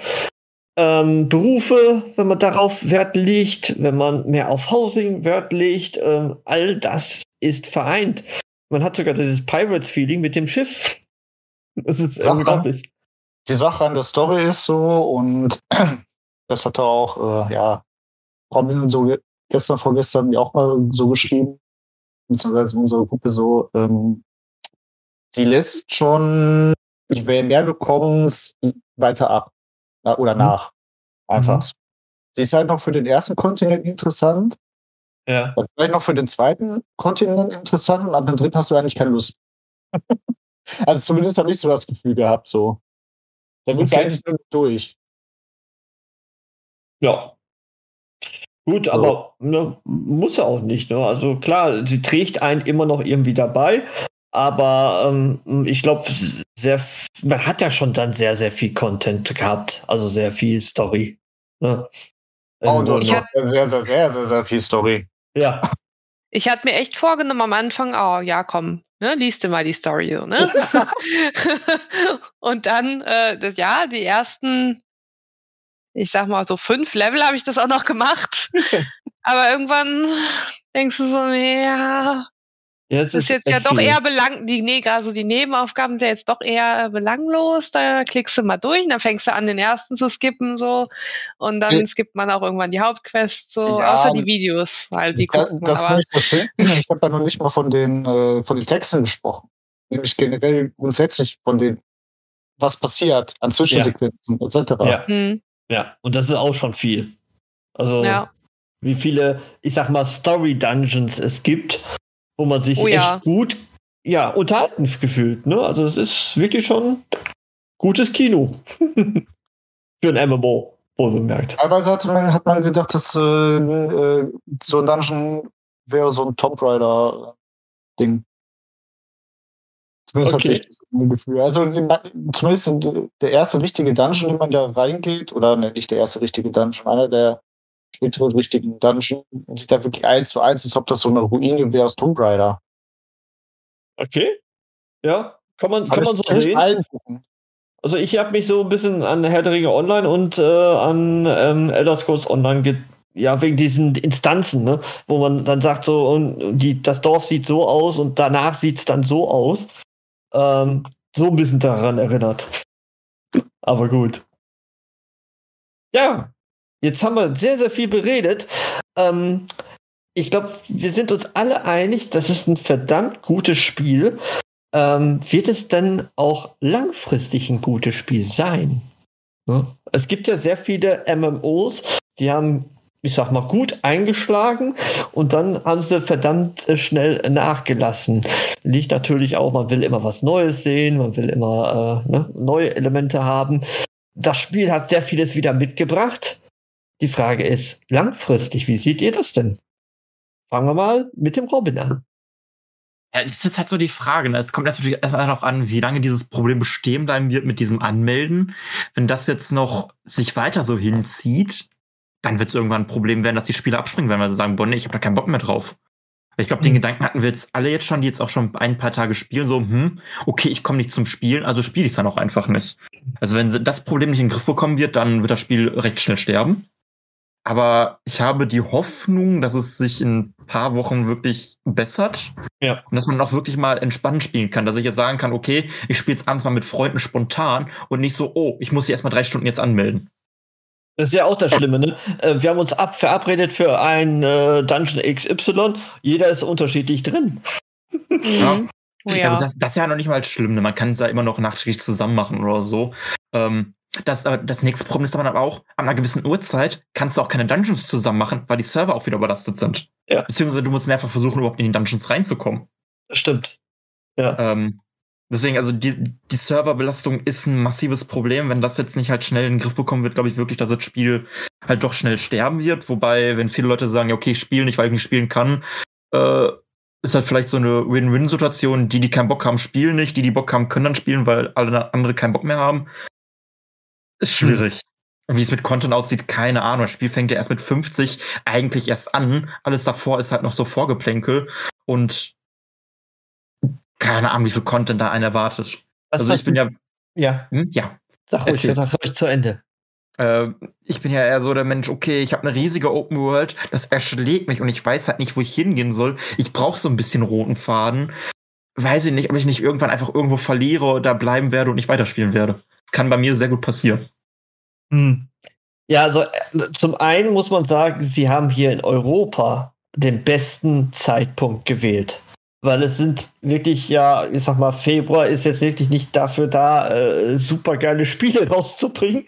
ähm, Berufe, wenn man darauf Wert legt, wenn man mehr auf Housing Wert legt, ähm, all das ist vereint. Man hat sogar dieses Pirates-Feeling mit dem Schiff. Das ist Sache. unglaublich. Die Sache an der Story ist so und das hat er auch, äh, ja, Robin so ge- gestern, vorgestern mir auch mal so geschrieben, beziehungsweise unsere Gruppe so, ähm, sie lässt schon, je mehr du kommst, weiter ab. Oder Mhm. nach. Einfach. Mhm. Sie ist halt noch für den ersten Kontinent interessant, Ja. dann vielleicht noch für den zweiten Kontinent interessant und ab dem dritten hast du eigentlich keine Lust. also zumindest habe ich so das Gefühl gehabt, so. Dann willst Okay. eigentlich nur durch. Ja. Gut, aber ne, muss ja auch nicht. Ne? Also klar, sie trägt einen immer noch irgendwie dabei, aber ähm, ich glaube, sehr, man hat ja schon dann sehr, sehr viel Content gehabt, also sehr viel Story. Ne? Oh, du hast sehr, sehr, sehr, sehr, sehr, sehr viel Story. ja, Ich hatte mir echt vorgenommen am Anfang, oh ja, komm, ne, liest du mal die Story, so, ne? und dann, äh, das, ja, die ersten, ich sag mal so fünf Level habe ich das auch noch gemacht. Aber irgendwann denkst du so, nee, ja, ja, das ist jetzt ja echt doch viel. eher belang, die, nee, gerade so die Nebenaufgaben sind ja jetzt doch eher belanglos. Da klickst du mal durch und dann fängst du an, den ersten zu skippen, so. Und dann Ja. skippt man auch irgendwann die Hauptquest, so, Ja, außer die Videos, halt, die Da- gucken. das aber, kann ich verstehen. Ich habe da noch nicht mal von den, äh, von den Texten gesprochen. Nämlich generell grundsätzlich von den, was passiert an Zwischensequenzen etc. Ja, hm, ja, und das ist auch schon viel. Also, ja. wie viele, ich sag mal, Story-Dungeons es gibt, wo man sich Oh echt ja. gut ja, unterhalten gefühlt. Ne? Also es ist wirklich schon gutes Kino. Für ein MMO, wohlbemerkt. Teilweise hatte man, hat man gedacht, dass äh, äh, so ein Dungeon wäre so ein Tomb Raider-Ding. Zumindest Okay. hatte ich das Gefühl. Also die, zumindest in- der erste richtige Dungeon, in den man da reingeht, oder ne, nicht der erste richtige Dungeon, einer der späteren richtigen Dungeon, sieht da wirklich eins zu eins, als ob das so eine Ruine wäre aus Tomb Raider. Okay. Ja, kann man, kann man so sehen. Also ich habe mich so ein bisschen an Herr der Ringe Online und äh, an ähm, Elder Scrolls Online ge ja, wegen diesen Instanzen, ne? wo man dann sagt, so, und die, das Dorf sieht so aus und danach sieht es dann so aus. Ähm, so ein bisschen daran erinnert. Aber gut. Ja, jetzt haben wir sehr, sehr viel beredet. Ähm, ich glaube, wir sind uns alle einig, das ist ein verdammt gutes Spiel. Ähm, wird es dann auch langfristig ein gutes Spiel sein? Ne? Es gibt ja sehr viele MMOs, die haben, ich sag mal, gut eingeschlagen und dann haben sie verdammt äh, schnell nachgelassen. Liegt natürlich auch, man will immer was Neues sehen, man will immer äh, ne, neue Elemente haben. Das Spiel hat sehr vieles wieder mitgebracht. Die Frage ist, langfristig, wie seht ihr das denn? Fangen wir mal mit dem Robin an. Ja, das ist jetzt halt so die Frage. Ne? Es kommt natürlich erstmal darauf an, wie lange dieses Problem bestehen bleiben wird mit diesem Anmelden. Wenn das jetzt noch sich weiter so hinzieht, dann wird es irgendwann ein Problem werden, dass die Spieler abspringen werden, weil sie sagen, boah, nee, ich habe da keinen Bock mehr drauf. Ich glaube, den Mhm. Gedanken hatten wir jetzt alle jetzt schon, die jetzt auch schon ein paar Tage spielen, so, hm, okay, ich komme nicht zum Spielen, also spiele ich es dann auch einfach nicht. Also wenn das Problem nicht in den Griff bekommen wird, dann wird das Spiel recht schnell sterben. Aber ich habe die Hoffnung, dass es sich in ein paar Wochen wirklich bessert. Ja. Und dass man auch wirklich mal entspannt spielen kann. Dass ich jetzt sagen kann, okay, ich spiele jetzt abends mal mit Freunden spontan und nicht so, oh, ich muss sie erstmal drei Stunden jetzt anmelden. Das ist ja auch das Schlimme, ne? Äh, Wir haben uns ab verabredet für ein äh, Dungeon XY. Jeder ist unterschiedlich drin. Ja. Oh Aber ja. das, das ist ja noch nicht mal schlimm. Ne? Man kann es ja immer noch nachträglich zusammen machen oder so. Ähm, das, aber das nächste Problem ist aber auch, an einer gewissen Uhrzeit kannst du auch keine Dungeons zusammen machen, weil die Server auch wieder überlastet sind. Ja. Beziehungsweise du musst mehrfach versuchen, überhaupt in die Dungeons reinzukommen. Das stimmt. Ja. Ähm, deswegen, also die, die Serverbelastung ist ein massives Problem. Wenn das jetzt nicht halt schnell in den Griff bekommen wird, glaube ich wirklich, dass das Spiel halt doch schnell sterben wird. Wobei, wenn viele Leute sagen, ja, okay, ich spiele nicht, weil ich nicht spielen kann, äh, ist halt vielleicht so eine Win-Win-Situation. Die, die keinen Bock haben, spielen nicht. Die, die Bock haben, können dann spielen, weil alle andere keinen Bock mehr haben. Ist schwierig. Wie es mit Content aussieht, keine Ahnung. Das Spiel fängt ja erst mit 50 eigentlich erst an. Alles davor ist halt noch so Vorgeplänkel. Und keine Ahnung, wie viel Content da einen erwartet. Was, also was ich bin ja, ja, hm, ja, sag ruhig, sag ruhig zu Ende. äh, ich bin ja eher so der Mensch, okay, ich habe eine riesige Open World, das erschlägt mich und ich weiß halt nicht, wo ich hingehen soll. Ich brauche so ein bisschen roten Faden. weiß ich nicht, ob ich nicht irgendwann einfach irgendwo verliere, da bleiben werde und nicht weiterspielen werde. Das kann bei mir sehr gut passieren. Hm. Ja, also äh, zum einen muss man sagen, sie haben hier in Europa den besten Zeitpunkt gewählt. Weil es sind wirklich, ja, ich sag mal, Februar ist jetzt wirklich nicht dafür da, äh, super geile Spiele rauszubringen.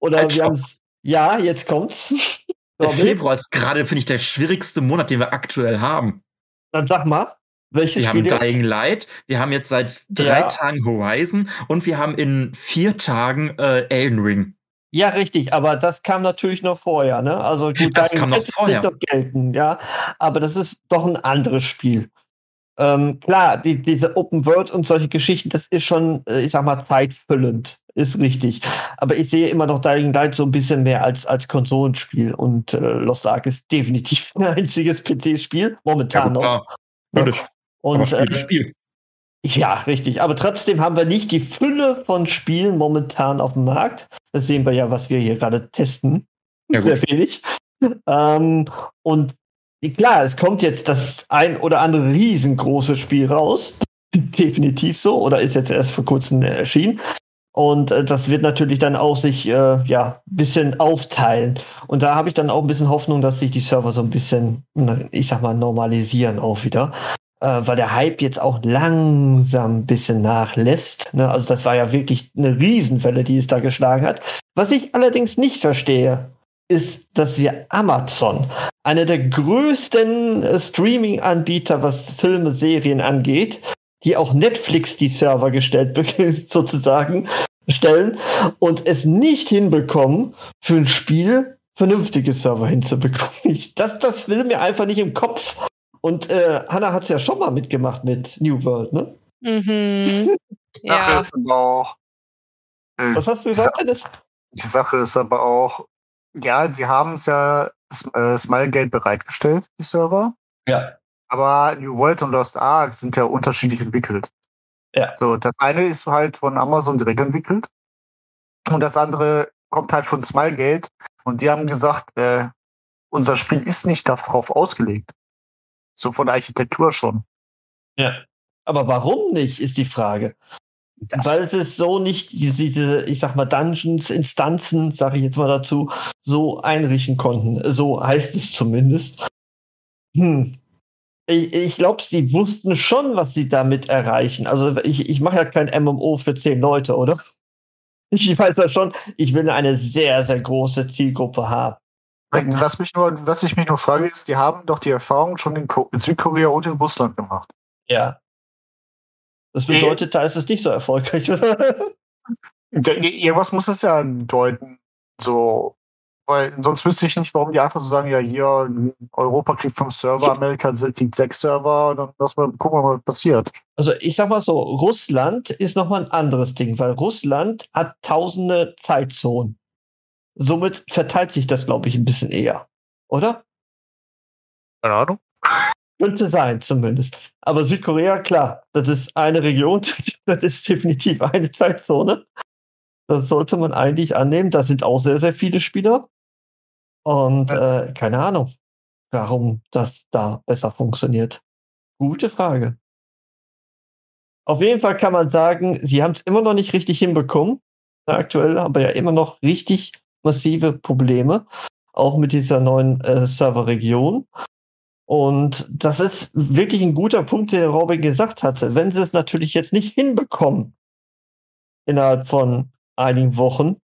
Oder Halt, wir haben Ja, jetzt kommt's. Februar ist gerade, finde ich, der schwierigste Monat, den wir aktuell haben. Dann sag mal, welche Wir haben Spiele. Dying Light, wir haben jetzt seit drei Ja. Tagen Horizon und wir haben in vier Tagen äh, Elden Ring. Ja, richtig, aber das kam natürlich noch vorher, ne? Also gut, Das Dying kam noch vorher. noch gelten, ja. Aber das ist doch ein anderes Spiel. Ähm, klar, die, diese Open World und solche Geschichten, das ist schon, äh, ich sag mal, zeitfüllend, ist richtig. Aber ich sehe immer noch Dying Light so ein bisschen mehr als, als Konsolenspiel und äh, Lost Ark ist definitiv ein einziges PC-Spiel, momentan noch. klar, natürlich. Aber Und Spiel äh, Spiel. ja, richtig. Aber trotzdem haben wir nicht die Fülle von Spielen momentan auf dem Markt. Das sehen wir ja, was wir hier gerade testen. Ja, Sehr gut. wenig. Ähm, und klar, es kommt jetzt das ein oder andere riesengroße Spiel raus. Definitiv so. Oder ist jetzt erst vor kurzem erschienen. Und äh, das wird natürlich dann auch sich äh, ja ein bisschen aufteilen. Und da habe ich dann auch ein bisschen Hoffnung, dass sich die Server so ein bisschen, ich sag mal, normalisieren auch wieder äh, weil der Hype jetzt auch langsam ein bisschen nachlässt. Ne? Also das war ja wirklich eine Riesenwelle, die es da geschlagen hat. Was ich allerdings nicht verstehe, ist, dass wir Amazon, einer der größten äh, Streaming-Anbieter, was Filme, Serien angeht, die auch Netflix die Server gestellt sozusagen stellen und es nicht hinbekommen, für ein Spiel vernünftige Server hinzubekommen. Ich, das, das will mir einfach nicht im Kopf. Und äh, Hannah hat es ja schon mal mitgemacht mit New World, ne? Mhm. Die Sache ja. ist aber auch, äh, Was hast du gesagt, Dennis? die Sache ist aber auch, ja, sie haben es ja äh, Smilegate bereitgestellt, die Server. Ja. Aber New World und Lost Ark sind ja unterschiedlich entwickelt. Ja. So, das eine ist halt von Amazon direkt entwickelt. Und das andere kommt halt von Smilegate. Und die haben gesagt, äh, unser Spiel ist nicht darauf ausgelegt. So von der Architektur schon. Ja. Aber warum nicht, ist die Frage. Das, Weil es ist so nicht diese, ich sag mal, Dungeons, Instanzen, sage ich jetzt mal dazu, so einrichten konnten. So heißt es zumindest. Hm. Ich, ich glaube, sie wussten schon, was sie damit erreichen. Also ich, ich mache ja kein MMO für zehn Leute, oder? Ich weiß ja schon, ich will eine sehr, sehr große Zielgruppe haben. was, mich nur, was ich mich nur frage, ist, die haben doch die Erfahrung schon in, Ko in Südkorea und in Russland gemacht. Ja. Das bedeutet, da ist es nicht so erfolgreich. Da- Irgendwas muss das ja deuten. So, weil sonst wüsste ich nicht, warum die einfach so sagen, ja, hier, Europa kriegt fünf Server, Amerika kriegt sechs Server, dann lass mal gucken, was passiert. Also ich sag mal so, Russland ist nochmal ein anderes Ding, weil Russland hat tausende Zeitzonen. Somit verteilt sich das, glaube ich, ein bisschen eher. Oder? Keine Ahnung. Könnte sein, zumindest. Aber Südkorea, klar, das ist eine Region, das ist definitiv eine Zeitzone. Das sollte man eigentlich annehmen. Da sind auch sehr, sehr viele Spieler. Und äh, keine Ahnung, warum das da besser funktioniert. Gute Frage. Auf jeden Fall kann man sagen, sie haben es immer noch nicht richtig hinbekommen. Aktuell haben wir ja immer noch richtig massive Probleme, auch mit dieser neuen äh, Serverregion. Und das ist wirklich ein guter Punkt, den Robin gesagt hatte. Wenn sie es natürlich jetzt nicht hinbekommen, innerhalb von einigen Wochen,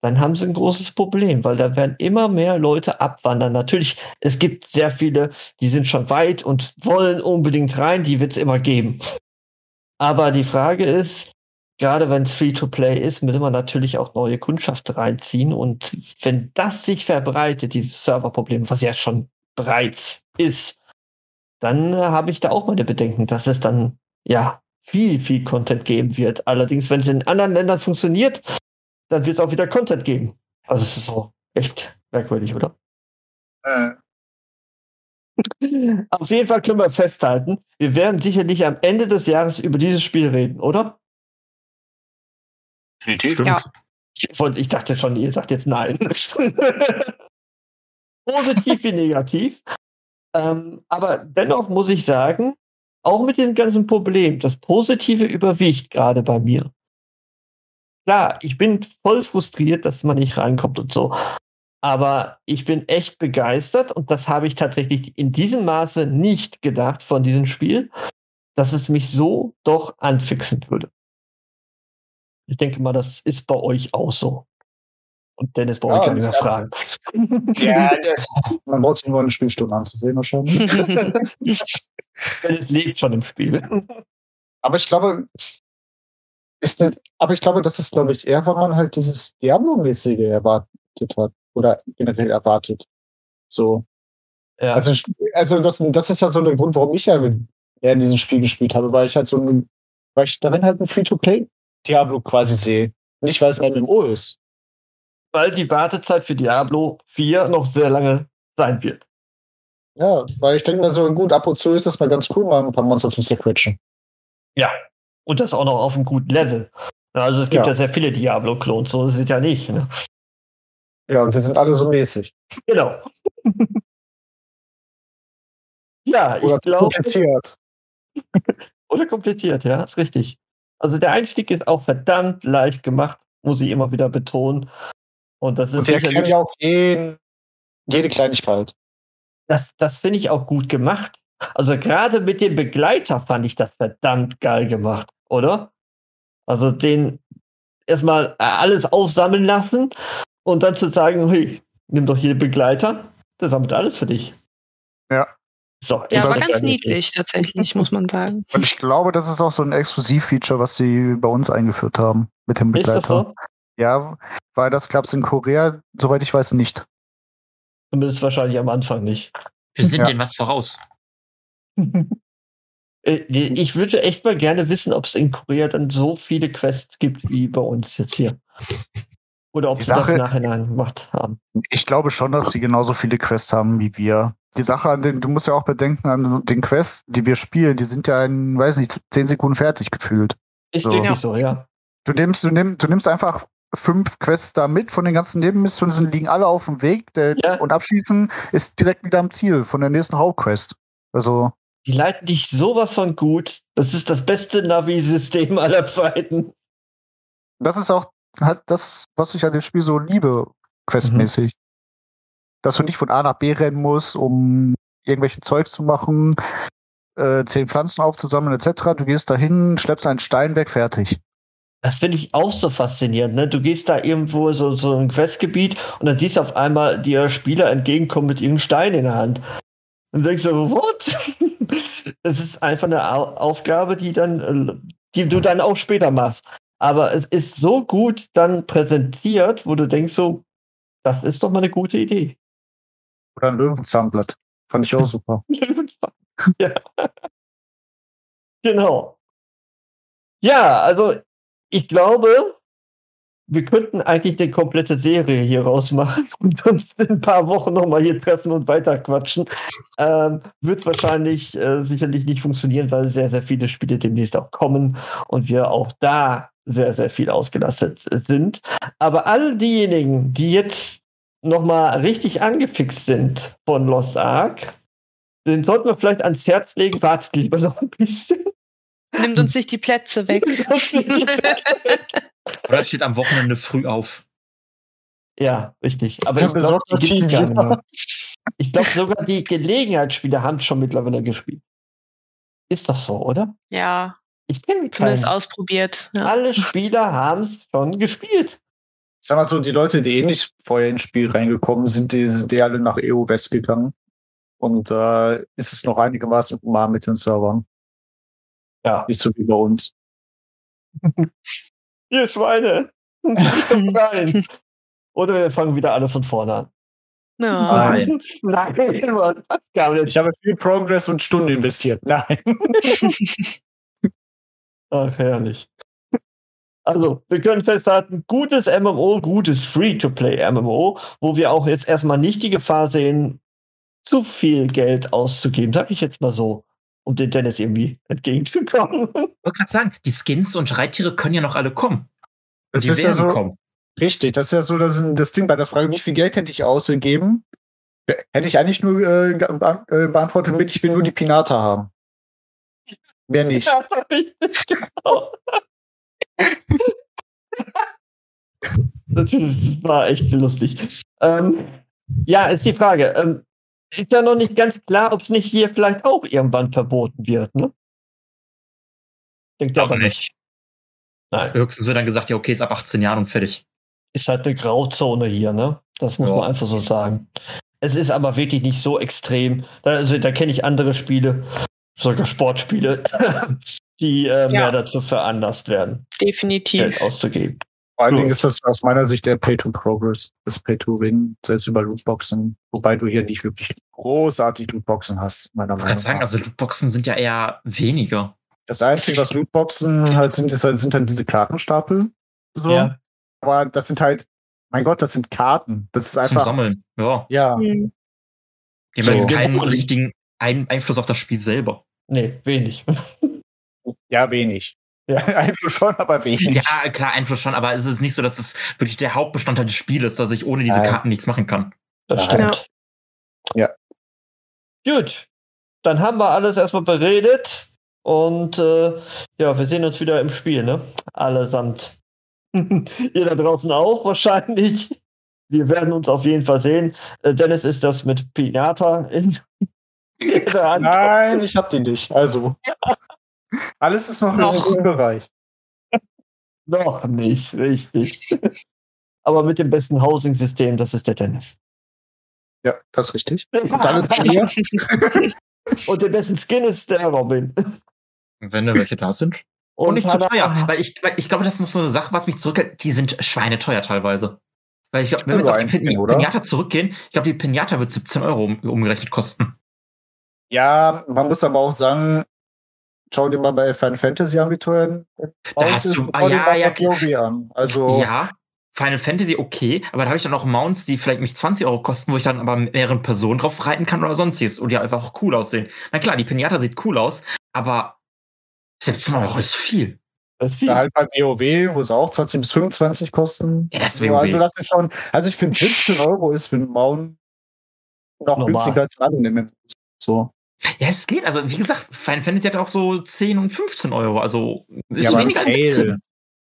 dann haben sie ein großes Problem, weil da werden immer mehr Leute abwandern. Natürlich, es gibt sehr viele, die sind schon weit und wollen unbedingt rein, die wird es immer geben. Aber die Frage ist, gerade wenn es Free-to-Play ist, will man natürlich auch neue Kundschaft reinziehen. Und wenn das sich verbreitet, dieses Serverproblem, was ja schon bereits ist, dann äh, habe ich da auch meine Bedenken, dass es dann ja viel, viel Content geben wird. Allerdings, wenn es in anderen Ländern funktioniert, dann wird es auch wieder Content geben. Also es ist so echt merkwürdig, oder? Äh, Auf jeden Fall können wir festhalten, wir werden sicherlich am Ende des Jahres über dieses Spiel reden, oder? definitiv. Ja. Wollte- ich dachte schon, ihr sagt jetzt nein. Positiv wie negativ. Ähm, aber dennoch muss ich sagen, auch mit diesem ganzen Problem, das Positive überwiegt gerade bei mir. Klar, ich bin voll frustriert, dass man nicht reinkommt und so. Aber ich bin echt begeistert und das habe ich tatsächlich in diesem Maße nicht gedacht von diesem Spiel, dass es mich so doch anfixen würde. Ich denke mal, das ist bei euch auch so. Und Dennis brauche ich Ja, gar nicht mehr fragen. Ja, das, man braucht sich nur eine Spielstunde anzusehen wahrscheinlich. Dennis lebt schon im Spiel. Aber ich glaube, ist nicht, aber ich glaube, das ist, glaube ich, eher, weil man halt dieses Diablo-mäßige erwartet hat. Oder generell erwartet. So. Ja. Also, also das, das ist ja so der Grund, warum ich ja eher in diesem Spiel gespielt habe, weil ich halt so ein, weil ich darin halt ein Free-to-Play-Diablo quasi sehe. Nicht, weil es ein MMO ist. Weil die Wartezeit für Diablo 4 noch sehr lange sein wird. Ja, weil ich denke mir so, gut, ab und zu ist das mal ganz cool, mal ein paar Monster zu zerquetschen. Ja. Und das auch noch auf einem guten Level. Also es gibt ja, Ja. sehr viele Diablo-Klons, so ist es ja nicht. Ne? Ja, und die sind alle so mäßig. Genau. ja, Oder ich glaube. kompliziert. Oder kompliziert, ja, ist richtig. Also der Einstieg ist auch verdammt leicht gemacht, muss ich immer wieder betonen. Und das ist Und die erklären ja auch jeden, jede Kleinigkeit. das, das finde ich auch gut gemacht. Also gerade mit dem Begleiter fand ich das verdammt geil gemacht, oder? Also den erstmal alles aufsammeln lassen und dann zu sagen, hey, nimm doch hier den Begleiter, der sammelt alles für dich. Ja. So, Ja, war ist ganz niedlich tatsächlich, muss man sagen. Und ich glaube, das ist auch so ein Exklusivfeature, was die bei uns eingeführt haben mit dem Ist Begleiter. das so? Ja, weil das gab es in Korea, soweit ich weiß, nicht. Zumindest wahrscheinlich am Anfang nicht. Wir sind Ja. denen was voraus. Äh, Ich würde echt mal gerne wissen, ob es in Korea dann so viele Quests gibt wie bei uns jetzt hier. Oder ob Die sie das Sache- nachhinein gemacht haben. Ich glaube schon, dass sie genauso viele Quests haben wie wir. Die Sache an den, du musst ja auch bedenken, an den Quests, die wir spielen, die sind ja in, weiß nicht, zehn Sekunden fertig gefühlt. Ist So. Ja. so, ja. Du nimmst, du nimmst, du nimmst einfach fünf Quests da mit von den ganzen Nebenmissionen, die liegen alle auf dem Weg. Der, Ja. Und abschließen ist direkt wieder am Ziel von der nächsten Hauptquest. Also, Die leiten dich sowas von gut. Das ist das beste Navi-System aller Zeiten. das ist auch halt das, was ich an dem Spiel so liebe, questmäßig. Dass du nicht von A nach B rennen musst, um irgendwelche Zeug zu machen, äh, zehn Pflanzen aufzusammeln, etc. Du gehst dahin, schleppst einen Stein weg, fertig. Das finde ich auch so faszinierend. Ne? Du gehst da irgendwo so, so ein Questgebiet und dann siehst du auf einmal dir Spieler entgegenkommen mit irgendeinem Stein in der Hand. Und denkst du, what? Das ist einfach eine Au Aufgabe, die dann, die du dann auch später machst. Aber es ist so gut dann präsentiert, wo du denkst so, das ist doch mal eine gute Idee. Oder ein Löwenzahnblatt. Fand ich auch super. ja. Genau. Ja, also ich glaube, wir könnten eigentlich eine komplette Serie hier rausmachen und uns in ein paar Wochen nochmal hier treffen und weiterquatschen. Ähm, Wird wahrscheinlich äh, sicherlich nicht funktionieren, weil sehr, sehr viele Spiele demnächst auch kommen und wir auch da sehr, sehr viel ausgelastet sind. Aber all diejenigen, die jetzt nochmal richtig angefixt sind von Lost Ark, den sollten wir vielleicht ans Herz legen. Wartet lieber noch ein bisschen. Nimmt uns nicht die Plätze weg. Oder es steht am Wochenende früh auf. ja, richtig. Aber ich glaube, besorgt die gibt's Team, gar ja. nicht mehr. Ich glaube, sogar die Gelegenheitsspieler haben schon mittlerweile gespielt. Ist doch so, oder? ja, Ich kenne keinen. ausprobiert. Ja. Alle Spieler haben es schon gespielt. Sag mal so, die Leute, die eh nicht vorher ins Spiel reingekommen sind, die sind die alle nach EU West gegangen. Und da äh, ist es noch einigermaßen human mit den Servern. Ja. Nicht so wie bei uns. Ihr Schweine. Nein. Oder wir fangen wieder alle von vorne an. Nein. Nein, Mann, das. Ich habe viel Progress und Stunden investiert. Nein. Ach, herrlich. Also, wir können festhalten, gutes MMO, gutes Free-to-Play-MMO, wo wir auch jetzt erstmal nicht die Gefahr sehen, zu viel Geld auszugeben, sag ich jetzt mal so, um den Dennis irgendwie entgegenzukommen. Ich wollte gerade sagen, die Skins und Reittiere können ja noch alle kommen. Das die ist ja werden so, kommen. richtig. Das ist ja so das, das Ding bei der Frage, wie viel Geld hätte ich ausgegeben? Hätte ich eigentlich nur äh, äh, beantwortet mit, ich will nur die Pinata haben. Wer nicht? Ja, richtig, genau. das war echt lustig. Ähm, ja, ist die Frage. Ähm, ist ja noch nicht ganz klar, ob es nicht hier vielleicht auch irgendwann verboten wird, ne? Denkt aber nicht. Nein. Höchstens wird dann gesagt, ja, okay, ist ab 18 Jahren und fertig. Ist halt eine Grauzone hier, ne? Das muss Ja. man einfach so sagen. Es ist aber wirklich nicht so extrem. Da- Also, da kenne ich andere Spiele, sogar Sportspiele, die äh, mehr dazu veranlasst werden, Definitiv. Geld auszugeben. Vor allen So. Dingen ist das aus meiner Sicht der Pay-to-Progress, das Pay-to-Win, selbst über Lootboxen, wobei du hier nicht wirklich großartig Lootboxen hast, meiner Ich Meinung kann sagen, nach. also Lootboxen sind ja eher weniger. Das Einzige, was Lootboxen halt sind, ist halt, sind dann diese Kartenstapel. So. Ja. Aber das sind halt, mein Gott, das sind Karten. Das ist Zum einfach. Sammeln. Ja. Ja, Hm. Die So. haben jetzt keinen richtigen Ein Einfluss auf das Spiel selber. Nee, wenig. ja, wenig. Ja. Einfluss schon, aber wenig. Ja, klar, Einfluss schon, aber es ist nicht so, dass es wirklich der Hauptbestandteil des Spieles, dass ich ohne diese Nein. Karten nichts machen kann. Das Ja. stimmt. Ja. Gut. Dann haben wir alles erstmal beredet. Und äh, ja, wir sehen uns wieder im Spiel, ne? Allesamt. Ihr da draußen auch wahrscheinlich. Wir werden uns auf jeden Fall sehen. Äh, Dennis ist das mit Pinata in der Hand. Nein, ich hab die nicht. Also. Alles ist noch, Noch. im Bereich. Noch nicht, richtig. Aber mit dem besten Housing-System, das ist der Dennis. Ja, das ist richtig. Und. Und der besten Skin ist der Robin. Wenn da welche da sind. Und, nicht zu teuer. Weil ich, weil ich glaube, das ist noch so eine Sache, was mich zurückhält. Die sind schweineteuer teilweise. Weil ich glaube, wenn wir jetzt auf die? Pinata zurückgehen, ich glaube, die Pinata wird 17 Euro um, umgerechnet kosten. Ja, man muss aber auch sagen, schau dir mal bei Final Fantasy an, wie teuer Da hast ist, du- ah, ja, ja, WoW an. Also, Ja, Final Fantasy okay, aber da habe ich dann auch Mounts, die vielleicht mich 20 Euro kosten, wo ich dann aber mit mehreren Personen drauf reiten kann oder sonstiges und die einfach auch cool aussehen. Na klar, die Pinata sieht cool aus, aber 17 Euro ist viel. Das ist viel. da halt bei WoW, wo es auch 20 bis 25 kosten. Ja, das ist WoW. also das ist schon, also ich finde 17 Euro ist für einen Mount noch Normal. günstiger als MMOs. So. Ja, es geht. Also, wie gesagt, Final Fantasy hat auch so 10 und 15 Euro. Also, ist Ja, aber im Sale. 17.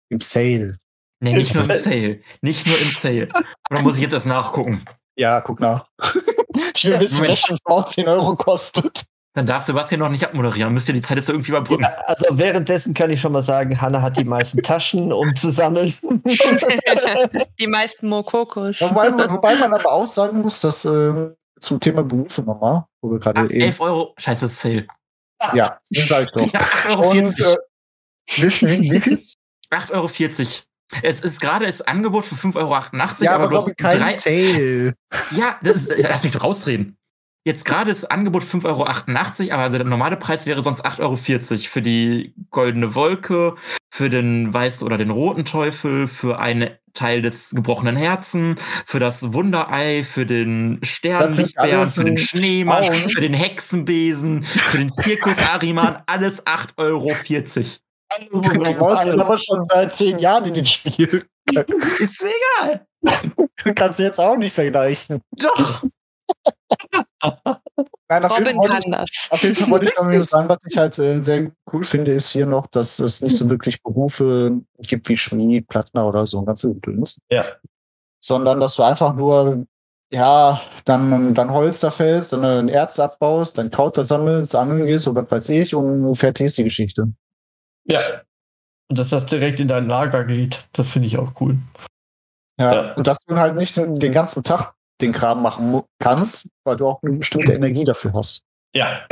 Im Sale. Nee, nicht nur im Sale. Nicht nur im Sale. Und dann muss ich jetzt erst nachgucken. Ja, guck nach. ich will wissen, Moment. welches Mount 10 Euro kostet. Dann darf Sebastian noch nicht abmoderieren. Müsst ihr die Zeit jetzt irgendwie überbrücken. Ja, also währenddessen kann ich schon mal sagen, Hanna hat die meisten Taschen, um zu sammeln. Die meisten Mokokos. Wobei, wobei man aber auch sagen muss, dass ähm, zum Thema Berufe nochmal, wo wir gerade eben. 11 Euro. Scheiße, Sale. Ja, das sag ich doch. Ja, 8,40 Euro. Und äh, wie, wie viel? 8,40 Euro. Es ist gerade das Angebot für 5,88 Euro, Ja, aber, aber du hast kein drei. Sale. Ja, das ist, lass mich doch rausreden. Jetzt gerade ist Angebot 5,88 Euro, aber also der normale Preis wäre sonst 8,40 Euro für die goldene Wolke, für den weißen oder den roten Teufel, für einen Teil des gebrochenen Herzen, für das Wunderei, für den Sternlichtbären, alles für den Schneemann, Frauen. für den Hexenbesen, für den Zirkus Ariman, alles 8,40 Euro. Die Maus ist aber schon seit zehn Jahren in dem Spiel. Ist mir egal. Kannst du jetzt auch nicht vergleichen. Doch. Nein, Robin kann ich- das. Auf jeden Fall wollte ich damit sagen, was ich halt äh, sehr cool finde, ist hier noch, dass es nicht so wirklich Berufe gibt wie Schmied, Plattner oder so, ein ganzes Gedöns. Ja. Sondern, dass du einfach nur, ja, dann, dann Holz da fällst, dann ein Erz abbaust, dann Krauter sammelst, angeln gehst oder was weiß ich und fertig ist die Geschichte. Ja. Und dass das direkt in dein Lager geht, das finde ich auch cool. Ja. Ja. Und dass du halt nicht den ganzen Tag den Kram machen kannst, weil du auch eine bestimmte Energie dafür hast. Ja.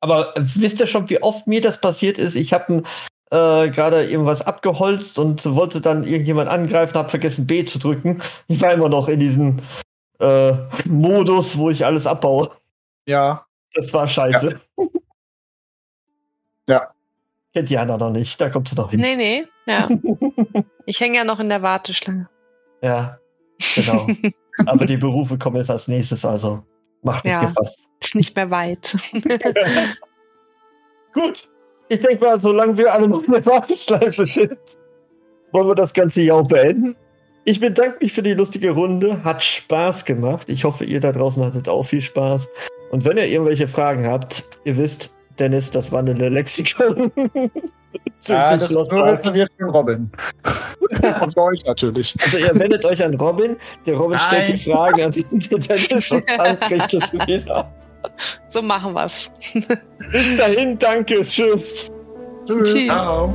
Aber wisst ihr schon, wie oft mir das passiert ist? Ich habe äh, gerade irgendwas abgeholzt und wollte dann irgendjemand angreifen, habe vergessen B zu drücken. Ich war immer noch in diesem äh, Modus, wo ich alles abbaue. Ja. Das war scheiße. Ja. Kennt die Hanna noch nicht, da kommt sie noch hin. Nee, nee. Ja. Ich hänge ja noch in der Warteschlange. Ja, genau. Aber die Berufe kommen jetzt als nächstes, also macht nicht Ja. gefasst. Ist nicht mehr weit. Gut. Ich denke mal, solange wir alle noch in der Warteschleife sind, wollen wir das Ganze hier auch beenden. Ich bedanke mich für die lustige Runde. Hat Spaß gemacht. Ich hoffe, ihr da draußen hattet auch viel Spaß. Und wenn ihr irgendwelche Fragen habt, ihr wisst, Dennis, das wandelnde Lexikon. Ja, das ist nur reserviert für Robin. und für euch natürlich. Also ihr wendet euch an Robin, der Robin Nein. stellt die Fragen an den Dennis und dann kriegt es wieder. So machen wir's. Bis dahin, danke, tschüss. Tschüss. Ciao.